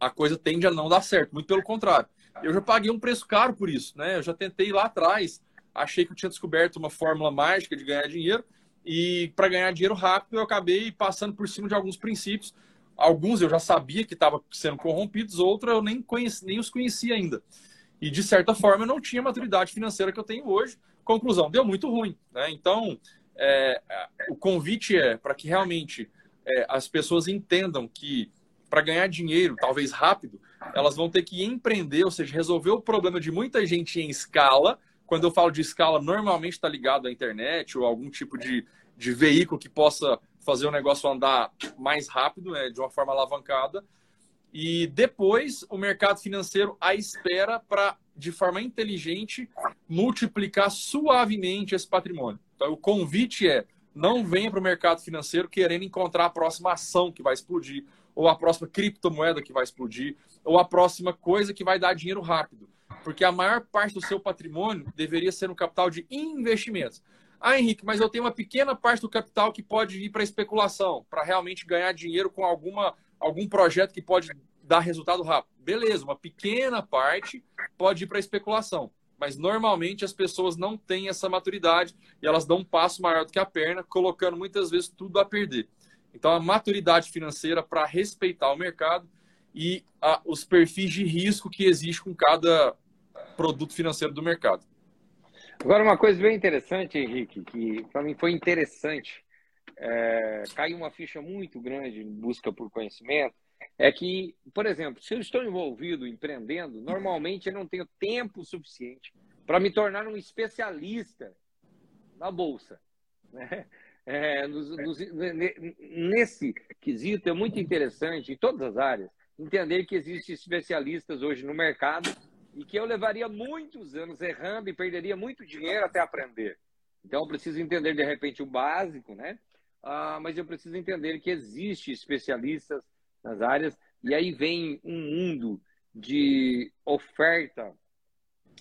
a coisa tende a não dar certo. Muito pelo contrário. Eu já paguei um preço caro por isso, né? Eu já tentei lá atrás, achei que eu tinha descoberto uma fórmula mágica de ganhar dinheiro e para ganhar dinheiro rápido, eu acabei passando por cima de alguns princípios. Alguns eu já sabia que estavam sendo corrompidos, outros eu nem, conheci, nem os conhecia ainda. E, de certa forma, eu não tinha a maturidade financeira que eu tenho hoje. Conclusão, deu muito ruim. Né? Então, é, o convite é para que realmente é, as pessoas entendam que para ganhar dinheiro, talvez rápido, elas vão ter que empreender, ou seja, resolver o problema de muita gente em escala quando eu falo de escala, normalmente está ligado à internet ou algum tipo de, de veículo que possa fazer o negócio andar mais rápido, né, de uma forma alavancada. E depois o mercado financeiro à espera para, de forma inteligente, multiplicar suavemente esse patrimônio. Então, o convite é: não venha para o mercado financeiro querendo encontrar a próxima ação que vai explodir, ou a próxima criptomoeda que vai explodir, ou a próxima coisa que vai dar dinheiro rápido porque a maior parte do seu patrimônio deveria ser no capital de investimentos. Ah, Henrique, mas eu tenho uma pequena parte do capital que pode ir para especulação, para realmente ganhar dinheiro com alguma, algum projeto que pode dar resultado rápido. Beleza, uma pequena parte pode ir para especulação, mas normalmente as pessoas não têm essa maturidade e elas dão um passo maior do que a perna, colocando muitas vezes tudo a perder. Então, a maturidade financeira para respeitar o mercado e a, os perfis de risco que existe com cada produto financeiro do mercado. Agora, uma coisa bem interessante, Henrique, que para mim foi interessante, é, caiu uma ficha muito grande em busca por conhecimento é que, por exemplo, se eu estou envolvido empreendendo, normalmente eu não tenho tempo suficiente para me tornar um especialista na bolsa. Né? É, nos, nos, nesse quesito é muito interessante, em todas as áreas, entender que existem especialistas hoje no mercado e que eu levaria muitos anos errando e perderia muito dinheiro até aprender. Então, eu preciso entender, de repente, o básico, né? Ah, mas eu preciso entender que existe especialistas nas áreas, e aí vem um mundo de oferta,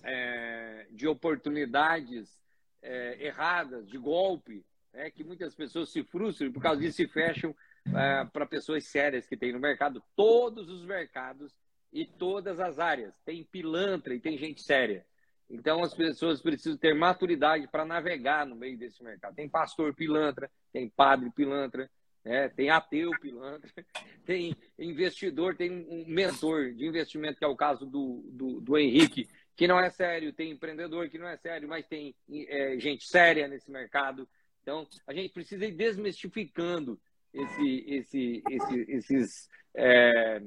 é, de oportunidades é, erradas, de golpe, é, que muitas pessoas se frustram e por causa disso se fecham é, para pessoas sérias que tem no mercado, todos os mercados e todas as áreas. Tem pilantra e tem gente séria. Então as pessoas precisam ter maturidade para navegar no meio desse mercado. Tem pastor pilantra, tem padre pilantra, né? tem ateu pilantra, tem investidor, tem um mentor de investimento, que é o caso do, do, do Henrique, que não é sério, tem empreendedor que não é sério, mas tem é, gente séria nesse mercado. Então, a gente precisa ir desmistificando esse, esse, esse, esses, é,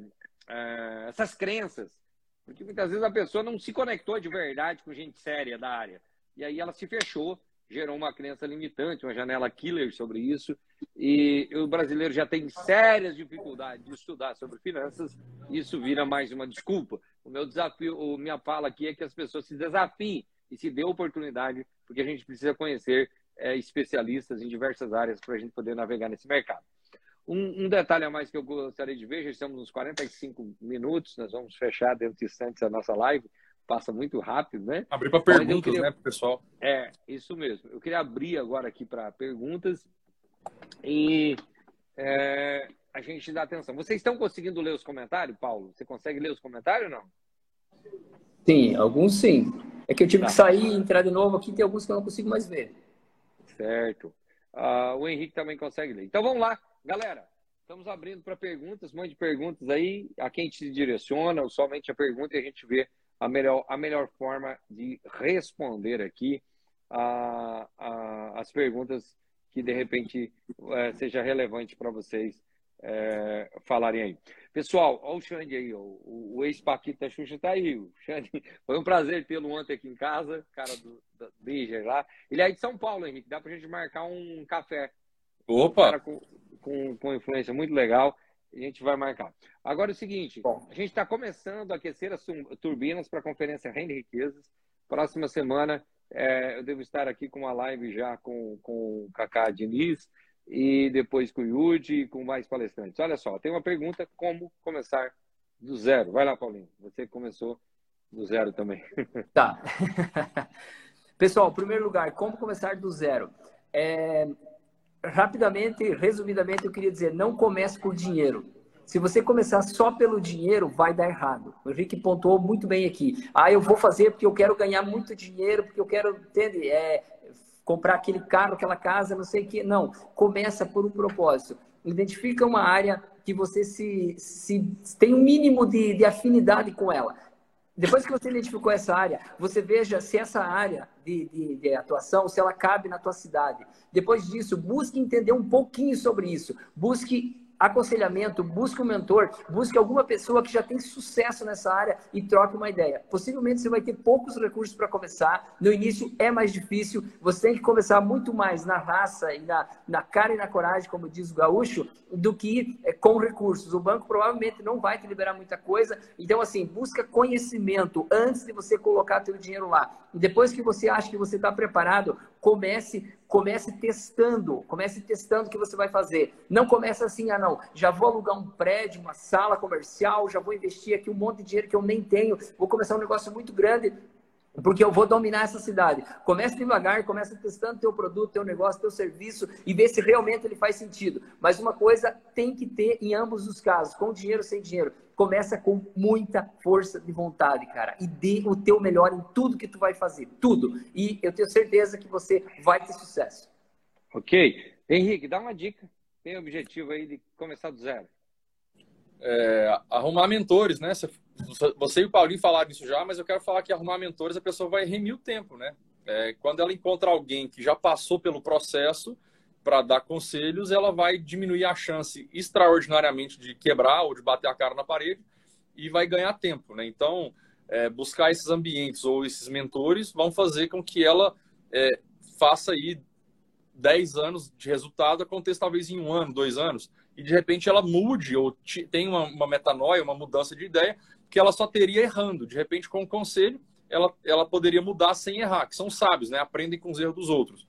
é, essas crenças. Porque muitas vezes a pessoa não se conectou de verdade com gente séria da área. E aí ela se fechou, gerou uma crença limitante, uma janela killer sobre isso. E o brasileiro já tem sérias dificuldades de estudar sobre finanças. Isso vira mais uma desculpa. O meu desafio, a minha fala aqui é que as pessoas se desafiem e se dê oportunidade, porque a gente precisa conhecer é, especialistas em diversas áreas para a gente poder navegar nesse mercado. Um, um, detalhe a mais que eu gostaria de ver, já estamos nos 45 minutos, nós vamos fechar dentro de instantes a nossa live, passa muito rápido, né? Abrir para perguntas, queria... né, pessoal? É, isso mesmo. Eu queria abrir agora aqui para perguntas e é, a gente dá atenção. Vocês estão conseguindo ler os comentários, Paulo? Você consegue ler os comentários ou não? Sim, alguns sim. É que eu tive tá. que sair e entrar de novo aqui, tem alguns que eu não consigo mais ver. Certo. Uh, o Henrique também consegue ler. Então vamos lá, galera. Estamos abrindo para perguntas, um monte de perguntas aí, a quem te direciona, ou somente a pergunta e a gente vê a melhor, a melhor forma de responder aqui a, a, as perguntas que de repente é, seja relevante para vocês é, falarem aí. Pessoal, olha o Xande aí, o, o ex-Paquita Xuxa está aí. O Xande, foi um prazer tê-lo ontem aqui em casa, cara do, do lá. Ele é de São Paulo, Henrique, dá para a gente marcar um café. Opa! Um cara com, com, com influência muito legal a gente vai marcar. Agora é o seguinte, Bom. a gente está começando a aquecer as turbinas para a conferência Rende Riquezas. Próxima semana é, eu devo estar aqui com uma live já com, com o Kaká Diniz e depois com o Yudi e com mais palestrantes. Olha só, tem uma pergunta, como começar do zero? Vai lá, Paulinho, você começou do zero também. Tá. Pessoal, em primeiro lugar, como começar do zero? É, rapidamente, resumidamente, eu queria dizer, não comece por dinheiro. Se você começar só pelo dinheiro, vai dar errado. O Henrique pontuou muito bem aqui. Ah, eu vou fazer porque eu quero ganhar muito dinheiro, porque eu quero, entende? É, comprar aquele carro, aquela casa, não sei o que. Não, começa por um propósito. Identifica uma área que você se, se tem um mínimo de, de afinidade com ela. Depois que você identificou essa área, você veja se essa área de, de, de, atuação, se ela cabe na tua cidade. Depois disso, busque entender um pouquinho sobre isso. Busque aconselhamento, busque um mentor, busque alguma pessoa que já tem sucesso nessa área e troque uma ideia. Possivelmente você vai ter poucos recursos para começar, no início é mais difícil, você tem que começar muito mais na raça e na, na cara e na coragem, como diz o gaúcho, do que é, com recursos. O banco provavelmente não vai te liberar muita coisa, então assim, busca conhecimento antes de você colocar teu dinheiro lá. E depois que você acha que você está preparado, comece comece testando, comece testando o que você vai fazer. Não comece assim, ah não, já vou alugar um prédio, uma sala comercial, já vou investir aqui um monte de dinheiro que eu nem tenho, vou começar um negócio muito grande, porque eu vou dominar essa cidade. Comece devagar, comece testando teu produto, teu negócio, teu serviço e ver se realmente ele faz sentido. Mas uma coisa tem que ter em ambos os casos, com dinheiro sem dinheiro. Começa com muita força de vontade, cara, e dê o teu melhor em tudo que tu vai fazer, tudo. E eu tenho certeza que você vai ter sucesso. OK. Henrique, dá uma dica. Tem objetivo aí de começar do zero. É, arrumar mentores, né? Você e o Paulinho falaram isso já, mas eu quero falar que arrumar mentores a pessoa vai remir o tempo, né? É, quando ela encontra alguém que já passou pelo processo, para dar conselhos, ela vai diminuir a chance extraordinariamente de quebrar ou de bater a cara na parede e vai ganhar tempo, né? Então, é, buscar esses ambientes ou esses mentores vão fazer com que ela é, faça aí 10 anos de resultado, aconteça talvez em um ano, dois anos, e de repente ela mude ou tenha uma, uma metanoia, uma mudança de ideia, que ela só teria errando. De repente, com o conselho, ela, ela poderia mudar sem errar, que são sábios, né? Aprendem com os erros dos outros.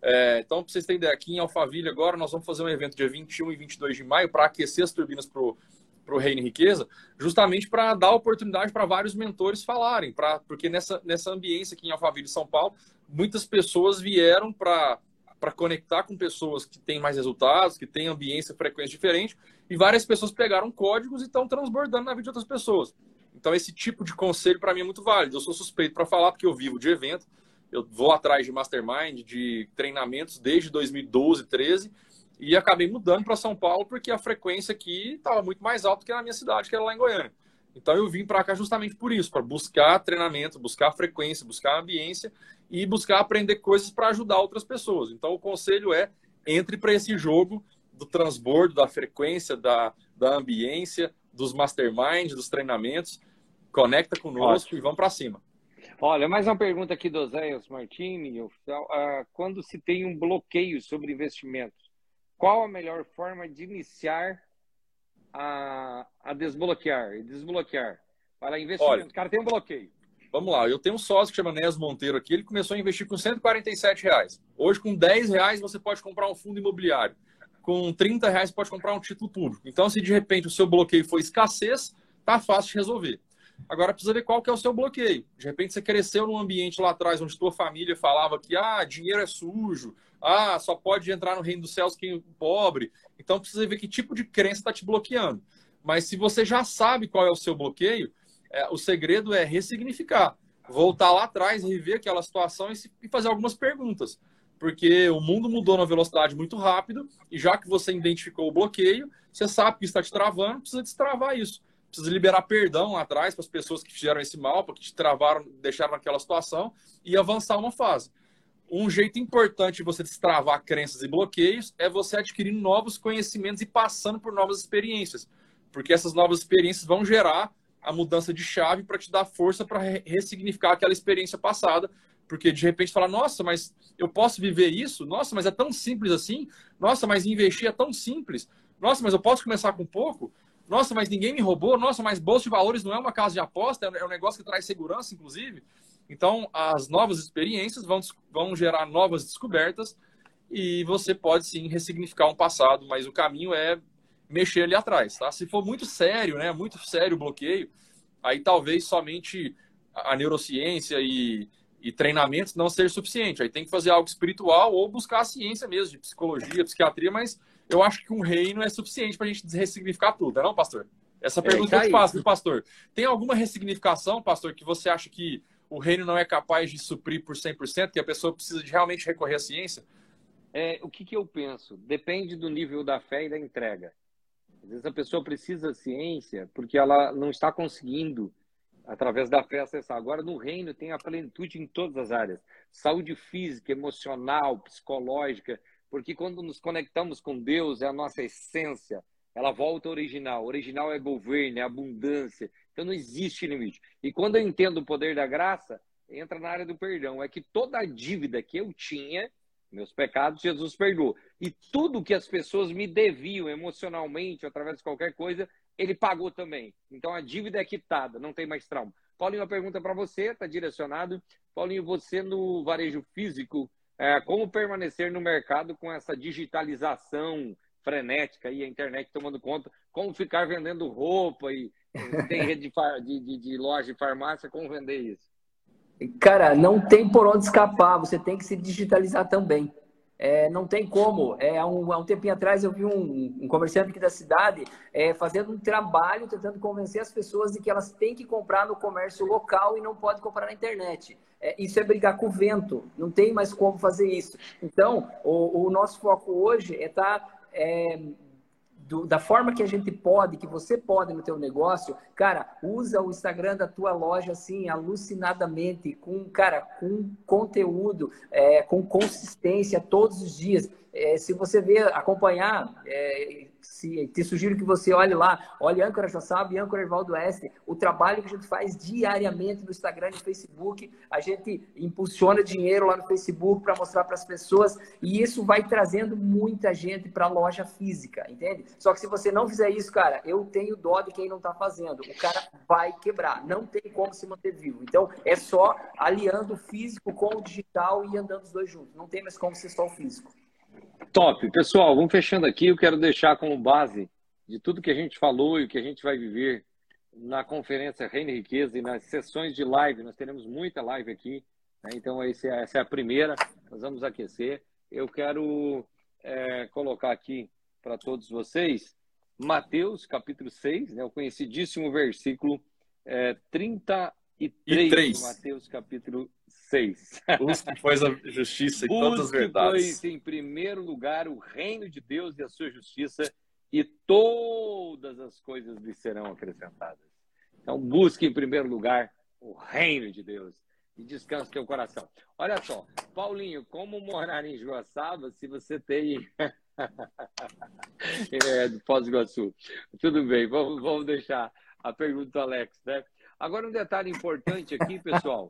É, então, para vocês terem ideia, aqui em Alphaville agora nós vamos fazer um evento dia 21 e 22 de maio para aquecer as turbinas para o Reino e Riqueza, justamente para dar oportunidade para vários mentores falarem, pra, porque nessa, nessa ambiência aqui em Alphaville, São Paulo, muitas pessoas vieram para para conectar com pessoas que têm mais resultados, que têm ambiência, frequência diferente, e várias pessoas pegaram códigos e estão transbordando na vida de outras pessoas. Então, esse tipo de conselho para mim é muito válido. Eu sou suspeito para falar, porque eu vivo de evento, eu vou atrás de mastermind, de treinamentos desde 2012, 13, e acabei mudando para São Paulo porque a frequência aqui estava muito mais alta que na minha cidade, que era lá em Goiânia. Então eu vim para cá justamente por isso, para buscar treinamento, buscar frequência, buscar ambiência e buscar aprender coisas para ajudar outras pessoas. Então o conselho é entre para esse jogo do transbordo, da frequência, da, da ambiência, dos masterminds, dos treinamentos, conecta conosco Ótimo. e vamos para cima. Olha, mais uma pergunta aqui do Zéias Martini, oficial. Uh, quando se tem um bloqueio sobre investimentos, qual a melhor forma de iniciar a, a desbloquear e desbloquear para investimento? Olha, o cara tem um bloqueio. Vamos lá, eu tenho um sócio que chama Nes Monteiro aqui, ele começou a investir com 147 reais. Hoje, com 10 reais, você pode comprar um fundo imobiliário. Com 30 reais, pode comprar um título público. Então, se de repente o seu bloqueio foi escassez, tá fácil de resolver. Agora precisa ver qual que é o seu bloqueio. De repente você cresceu num ambiente lá atrás onde tua família falava que ah, dinheiro é sujo, ah, só pode entrar no reino dos céus quem é pobre. Então precisa ver que tipo de crença está te bloqueando. Mas se você já sabe qual é o seu bloqueio, é, o segredo é ressignificar, voltar lá atrás, rever aquela situação e, se, e fazer algumas perguntas. Porque o mundo mudou na velocidade muito rápido e já que você identificou o bloqueio, você sabe que está te travando, precisa destravar isso precisa liberar perdão lá atrás para as pessoas que fizeram esse mal, porque te travaram, deixaram naquela situação e avançar uma fase. Um jeito importante de você destravar crenças e bloqueios é você adquirindo novos conhecimentos e passando por novas experiências, porque essas novas experiências vão gerar a mudança de chave para te dar força para ressignificar aquela experiência passada, porque de repente fala, nossa, mas eu posso viver isso? Nossa, mas é tão simples assim? Nossa, mas investir é tão simples? Nossa, mas eu posso começar com pouco? Nossa, mas ninguém me roubou. Nossa, mas bolsa de valores não é uma casa de aposta, é um negócio que traz segurança, inclusive. Então, as novas experiências vão, vão gerar novas descobertas e você pode sim ressignificar um passado, mas o caminho é mexer ali atrás, tá? Se for muito sério, né, muito sério o bloqueio, aí talvez somente a neurociência e, e treinamentos não seja suficiente. Aí tem que fazer algo espiritual ou buscar a ciência mesmo, de psicologia, psiquiatria, mas eu acho que um reino é suficiente para a gente ressignificar tudo, não, pastor? Essa é, pergunta é, eu te faço, pastor. Tem alguma ressignificação, pastor, que você acha que o reino não é capaz de suprir por 100%, que a pessoa precisa de realmente recorrer à ciência? É, o que, que eu penso? Depende do nível da fé e da entrega. Às vezes a pessoa precisa ciência porque ela não está conseguindo, através da fé, acessar. Agora, no reino, tem a plenitude em todas as áreas: saúde física, emocional, psicológica porque quando nos conectamos com Deus, é a nossa essência, ela volta ao original. O original é governo, é abundância. Então não existe limite. E quando eu entendo o poder da graça, entra na área do perdão. É que toda a dívida que eu tinha, meus pecados, Jesus perdoou. E tudo que as pessoas me deviam emocionalmente, através de qualquer coisa, ele pagou também. Então a dívida é quitada, não tem mais trauma. Paulinho, uma pergunta para você, está direcionado. Paulinho, você no varejo físico, é, como permanecer no mercado com essa digitalização frenética e a internet tomando conta, como ficar vendendo roupa e tem rede de, de, de loja de farmácia, como vender isso? Cara, não tem por onde escapar, você tem que se digitalizar também. É, não tem como. É, há, um, há um tempinho atrás eu vi um, um comerciante aqui da cidade é, fazendo um trabalho tentando convencer as pessoas de que elas têm que comprar no comércio local e não pode comprar na internet. É, isso é brigar com o vento, não tem mais como fazer isso. Então, o, o nosso foco hoje é estar tá, é, do, da forma que a gente pode, que você pode no teu negócio, cara, usa o Instagram da tua loja assim, alucinadamente, com, cara, com conteúdo, é, com consistência todos os dias. É, se você ver, acompanhar, é, te sugiro que você olhe lá, olhe Âncora Jossab e Âncora Ervaldo Oeste, o trabalho que a gente faz diariamente no Instagram e Facebook, a gente impulsiona dinheiro lá no Facebook para mostrar para as pessoas e isso vai trazendo muita gente para a loja física, entende? Só que se você não fizer isso, cara, eu tenho dó de quem não está fazendo. O cara vai quebrar, não tem como se manter vivo. Então, é só aliando o físico com o digital e andando os dois juntos. Não tem mais como ser só o físico. Top. Pessoal, vamos fechando aqui. Eu quero deixar como base de tudo que a gente falou e o que a gente vai viver na conferência Reino e Riqueza e nas sessões de live. Nós teremos muita live aqui. Né? Então, essa é a primeira. Nós vamos aquecer. Eu quero é, colocar aqui para todos vocês Mateus, capítulo 6, né? o conhecidíssimo versículo é, 33, e 3. Mateus, capítulo 6. Busque, pois, a justiça e Busque, todas as verdades. pois, em primeiro lugar, o reino de Deus e a sua justiça, e todas as coisas lhe serão acrescentadas. Então, busque em primeiro lugar o reino de Deus e descanse teu coração. Olha só, Paulinho, como morar em Joaçaba se você tem. é, do Foz do Iguaçu. Tudo bem, vamos, vamos deixar a pergunta do Alex, né? Agora, um detalhe importante aqui, pessoal.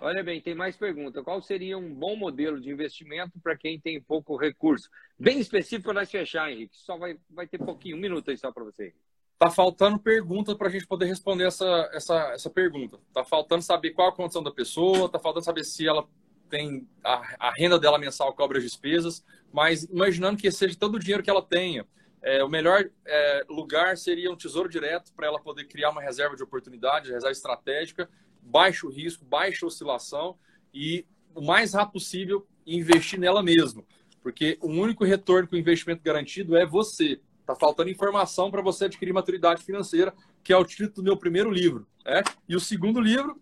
Olha bem, tem mais pergunta. Qual seria um bom modelo de investimento para quem tem pouco recurso? Bem específico para nós fechar, Henrique. Só vai, vai ter pouquinho, um minuto aí só para você. Tá faltando pergunta para a gente poder responder essa, essa, essa pergunta. Tá faltando saber qual a condição da pessoa, tá faltando saber se ela tem a, a renda dela mensal cobre as despesas, mas imaginando que seja todo o dinheiro que ela tenha. É, o melhor é, lugar seria um tesouro direto para ela poder criar uma reserva de oportunidade, reserva estratégica baixo risco, baixa oscilação e o mais rápido possível investir nela mesmo. Porque o único retorno com investimento garantido é você. Está faltando informação para você adquirir maturidade financeira, que é o título do meu primeiro livro. É? E o segundo livro,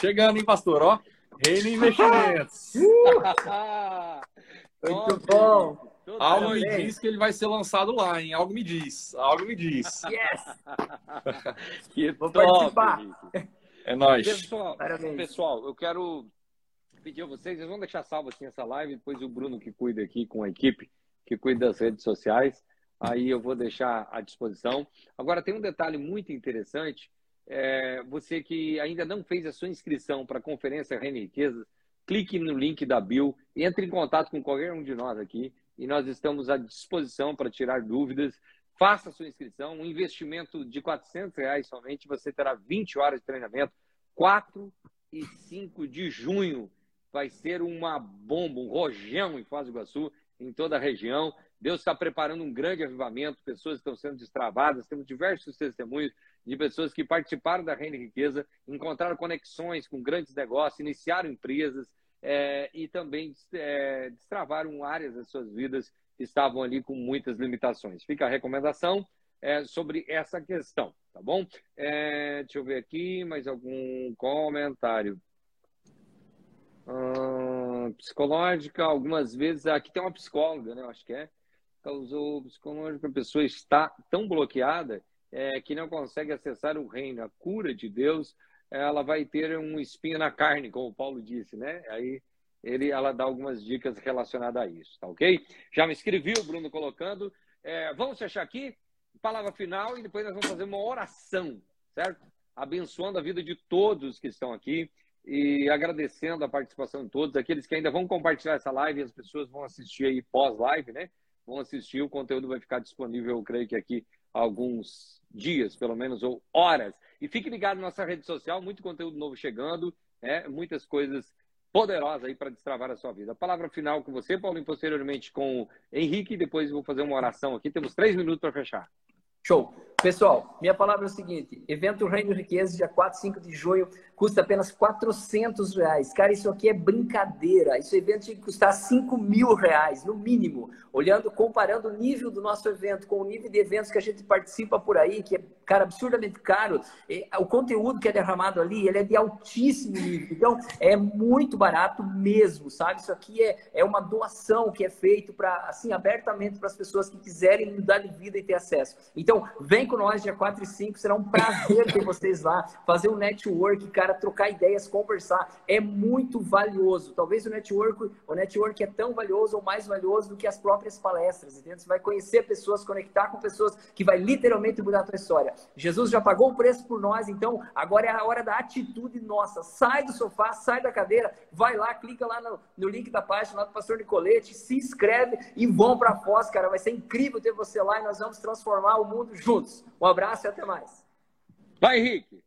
chegando, hein, pastor? Ó, Reino Investimentos. Muito bom. Algo me diz que ele vai ser lançado lá, hein? Algo me diz. Algo me diz. Yes! que Vou top, participar. É nóis. Pessoal, pessoal, eu quero pedir a vocês, vocês vão deixar salvo assim essa live, depois o Bruno que cuida aqui com a equipe, que cuida das redes sociais, aí eu vou deixar à disposição. Agora, tem um detalhe muito interessante, é, você que ainda não fez a sua inscrição para a Conferência Reino Riquezas, clique no link da Bill, entre em contato com qualquer um de nós aqui, e nós estamos à disposição para tirar dúvidas, Faça sua inscrição, um investimento de 400 reais somente, você terá 20 horas de treinamento. 4 e 5 de junho vai ser uma bomba, um rojão em Foz do Iguaçu, em toda a região. Deus está preparando um grande avivamento, pessoas estão sendo destravadas, temos diversos testemunhos de pessoas que participaram da Reina Riqueza, encontraram conexões com grandes negócios, iniciaram empresas é, e também é, destravaram áreas das suas vidas estavam ali com muitas limitações. Fica a recomendação é, sobre essa questão, tá bom? É, deixa eu ver aqui mais algum comentário. Hum, psicológica, algumas vezes, aqui tem uma psicóloga, né? Eu acho que é. Causou psicológica, a pessoa está tão bloqueada é, que não consegue acessar o reino, a cura de Deus, ela vai ter um espinho na carne, como o Paulo disse, né? Aí ele, ela dá algumas dicas relacionadas a isso, tá ok? Já me escrevi, o Bruno colocando. É, vamos fechar aqui, palavra final, e depois nós vamos fazer uma oração, certo? Abençoando a vida de todos que estão aqui e agradecendo a participação de todos, aqueles que ainda vão compartilhar essa live, as pessoas vão assistir aí pós-live, né? Vão assistir, o conteúdo vai ficar disponível, eu creio que aqui alguns dias, pelo menos, ou horas. E fique ligado na nossa rede social, muito conteúdo novo chegando, né? muitas coisas poderosa aí para destravar a sua vida. A palavra final com você, Paulinho, posteriormente com o Henrique, depois vou fazer uma oração aqui. Temos três minutos para fechar. Show. Pessoal, minha palavra é o seguinte: evento Reino Riqueza, dia 4 e 5 de junho, custa apenas 400 reais. Cara, isso aqui é brincadeira. Esse evento tinha que custar 5 mil reais, no mínimo. Olhando, comparando o nível do nosso evento com o nível de eventos que a gente participa por aí, que é, cara, absurdamente caro. O conteúdo que é derramado ali, ele é de altíssimo nível. Então, é muito barato mesmo, sabe? Isso aqui é, é uma doação que é feito para, assim, abertamente para as pessoas que quiserem mudar de vida e ter acesso. Então, vem com nós dia 4 e 5, será um prazer ter vocês lá, fazer um network, cara, trocar ideias, conversar. É muito valioso. Talvez o network, o network é tão valioso ou mais valioso do que as próprias palestras, entendeu? Você vai conhecer pessoas, conectar com pessoas que vai literalmente mudar a tua história. Jesus já pagou o preço por nós, então agora é a hora da atitude nossa. Sai do sofá, sai da cadeira, vai lá, clica lá no, no link da página lá do Pastor Nicolete, se inscreve e vão para a Foz, cara. Vai ser incrível ter você lá e nós vamos transformar o mundo juntos. Um abraço e até mais. Vai, Henrique.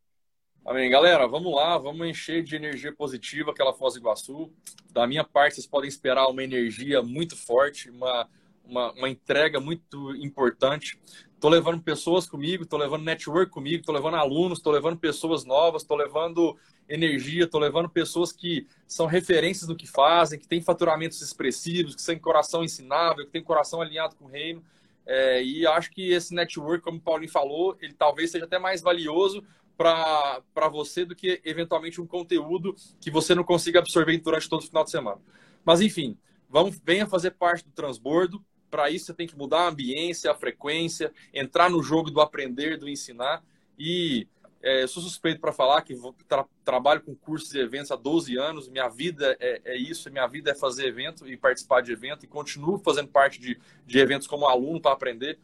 Amém. Galera, vamos lá, vamos encher de energia positiva aquela Foz do Iguaçu. Da minha parte, vocês podem esperar uma energia muito forte, uma, uma, uma entrega muito importante. Estou levando pessoas comigo, estou levando network comigo, estou levando alunos, estou levando pessoas novas, estou levando energia, estou levando pessoas que são referências no que fazem, que têm faturamentos expressivos, que têm coração ensinável, que têm coração alinhado com o reino. É, e acho que esse network, como o Paulinho falou, ele talvez seja até mais valioso para você do que eventualmente um conteúdo que você não consiga absorver durante todo o final de semana. Mas enfim, vamos venha fazer parte do transbordo. Para isso você tem que mudar a ambiência, a frequência, entrar no jogo do aprender, do ensinar e é, sou suspeito para falar que tra trabalho com cursos e eventos há 12 anos. Minha vida é, é, isso, minha vida é fazer evento e participar de evento. E continuo fazendo parte de, de eventos como aluno para aprender.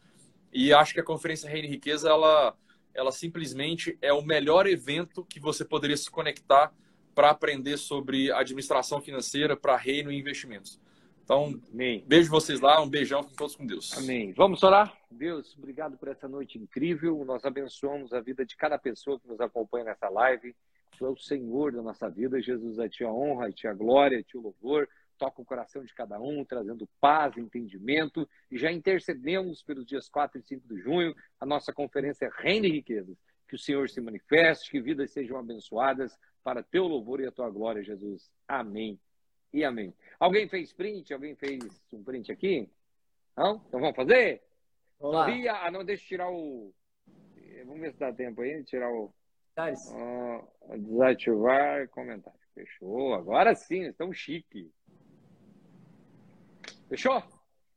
E acho que a Conferência Reino e Riqueza, ela, ela simplesmente é o melhor evento que você poderia se conectar para aprender sobre administração financeira, para reino e investimentos. Então, Amém. beijo vocês lá, um beijão com todos com Deus. Amém. Vamos orar? Deus, obrigado por essa noite incrível. Nós abençoamos a vida de cada pessoa que nos acompanha nessa live. Tu é o Senhor da nossa vida. Jesus, a ti a honra, a ti a glória, a ti o louvor. Toca o coração de cada um, trazendo paz, entendimento. E já intercedemos pelos dias 4 e 5 de junho, a nossa conferência Reino e Riquezas. Que o Senhor se manifeste, que vidas sejam abençoadas para teu louvor e a tua glória, Jesus. Amém e amém. Alguém fez print? Alguém fez um print aqui? Não? Então vamos fazer? Vamos lá. Via... Ah, não, deixa eu tirar o. Vamos ver se dá tempo aí, tirar o. Uh, desativar comentário. Fechou. Agora sim, estão chique. Fechou?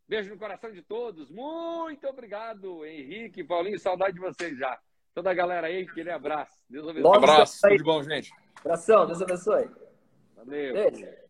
Beijo no coração de todos. Muito obrigado, Henrique, Paulinho. Saudade de vocês já. Toda a galera aí, aquele abraço. Deus abençoe. Um abraço. Tudo de bom, gente. Abração. Deus abençoe. Valeu. Beijo.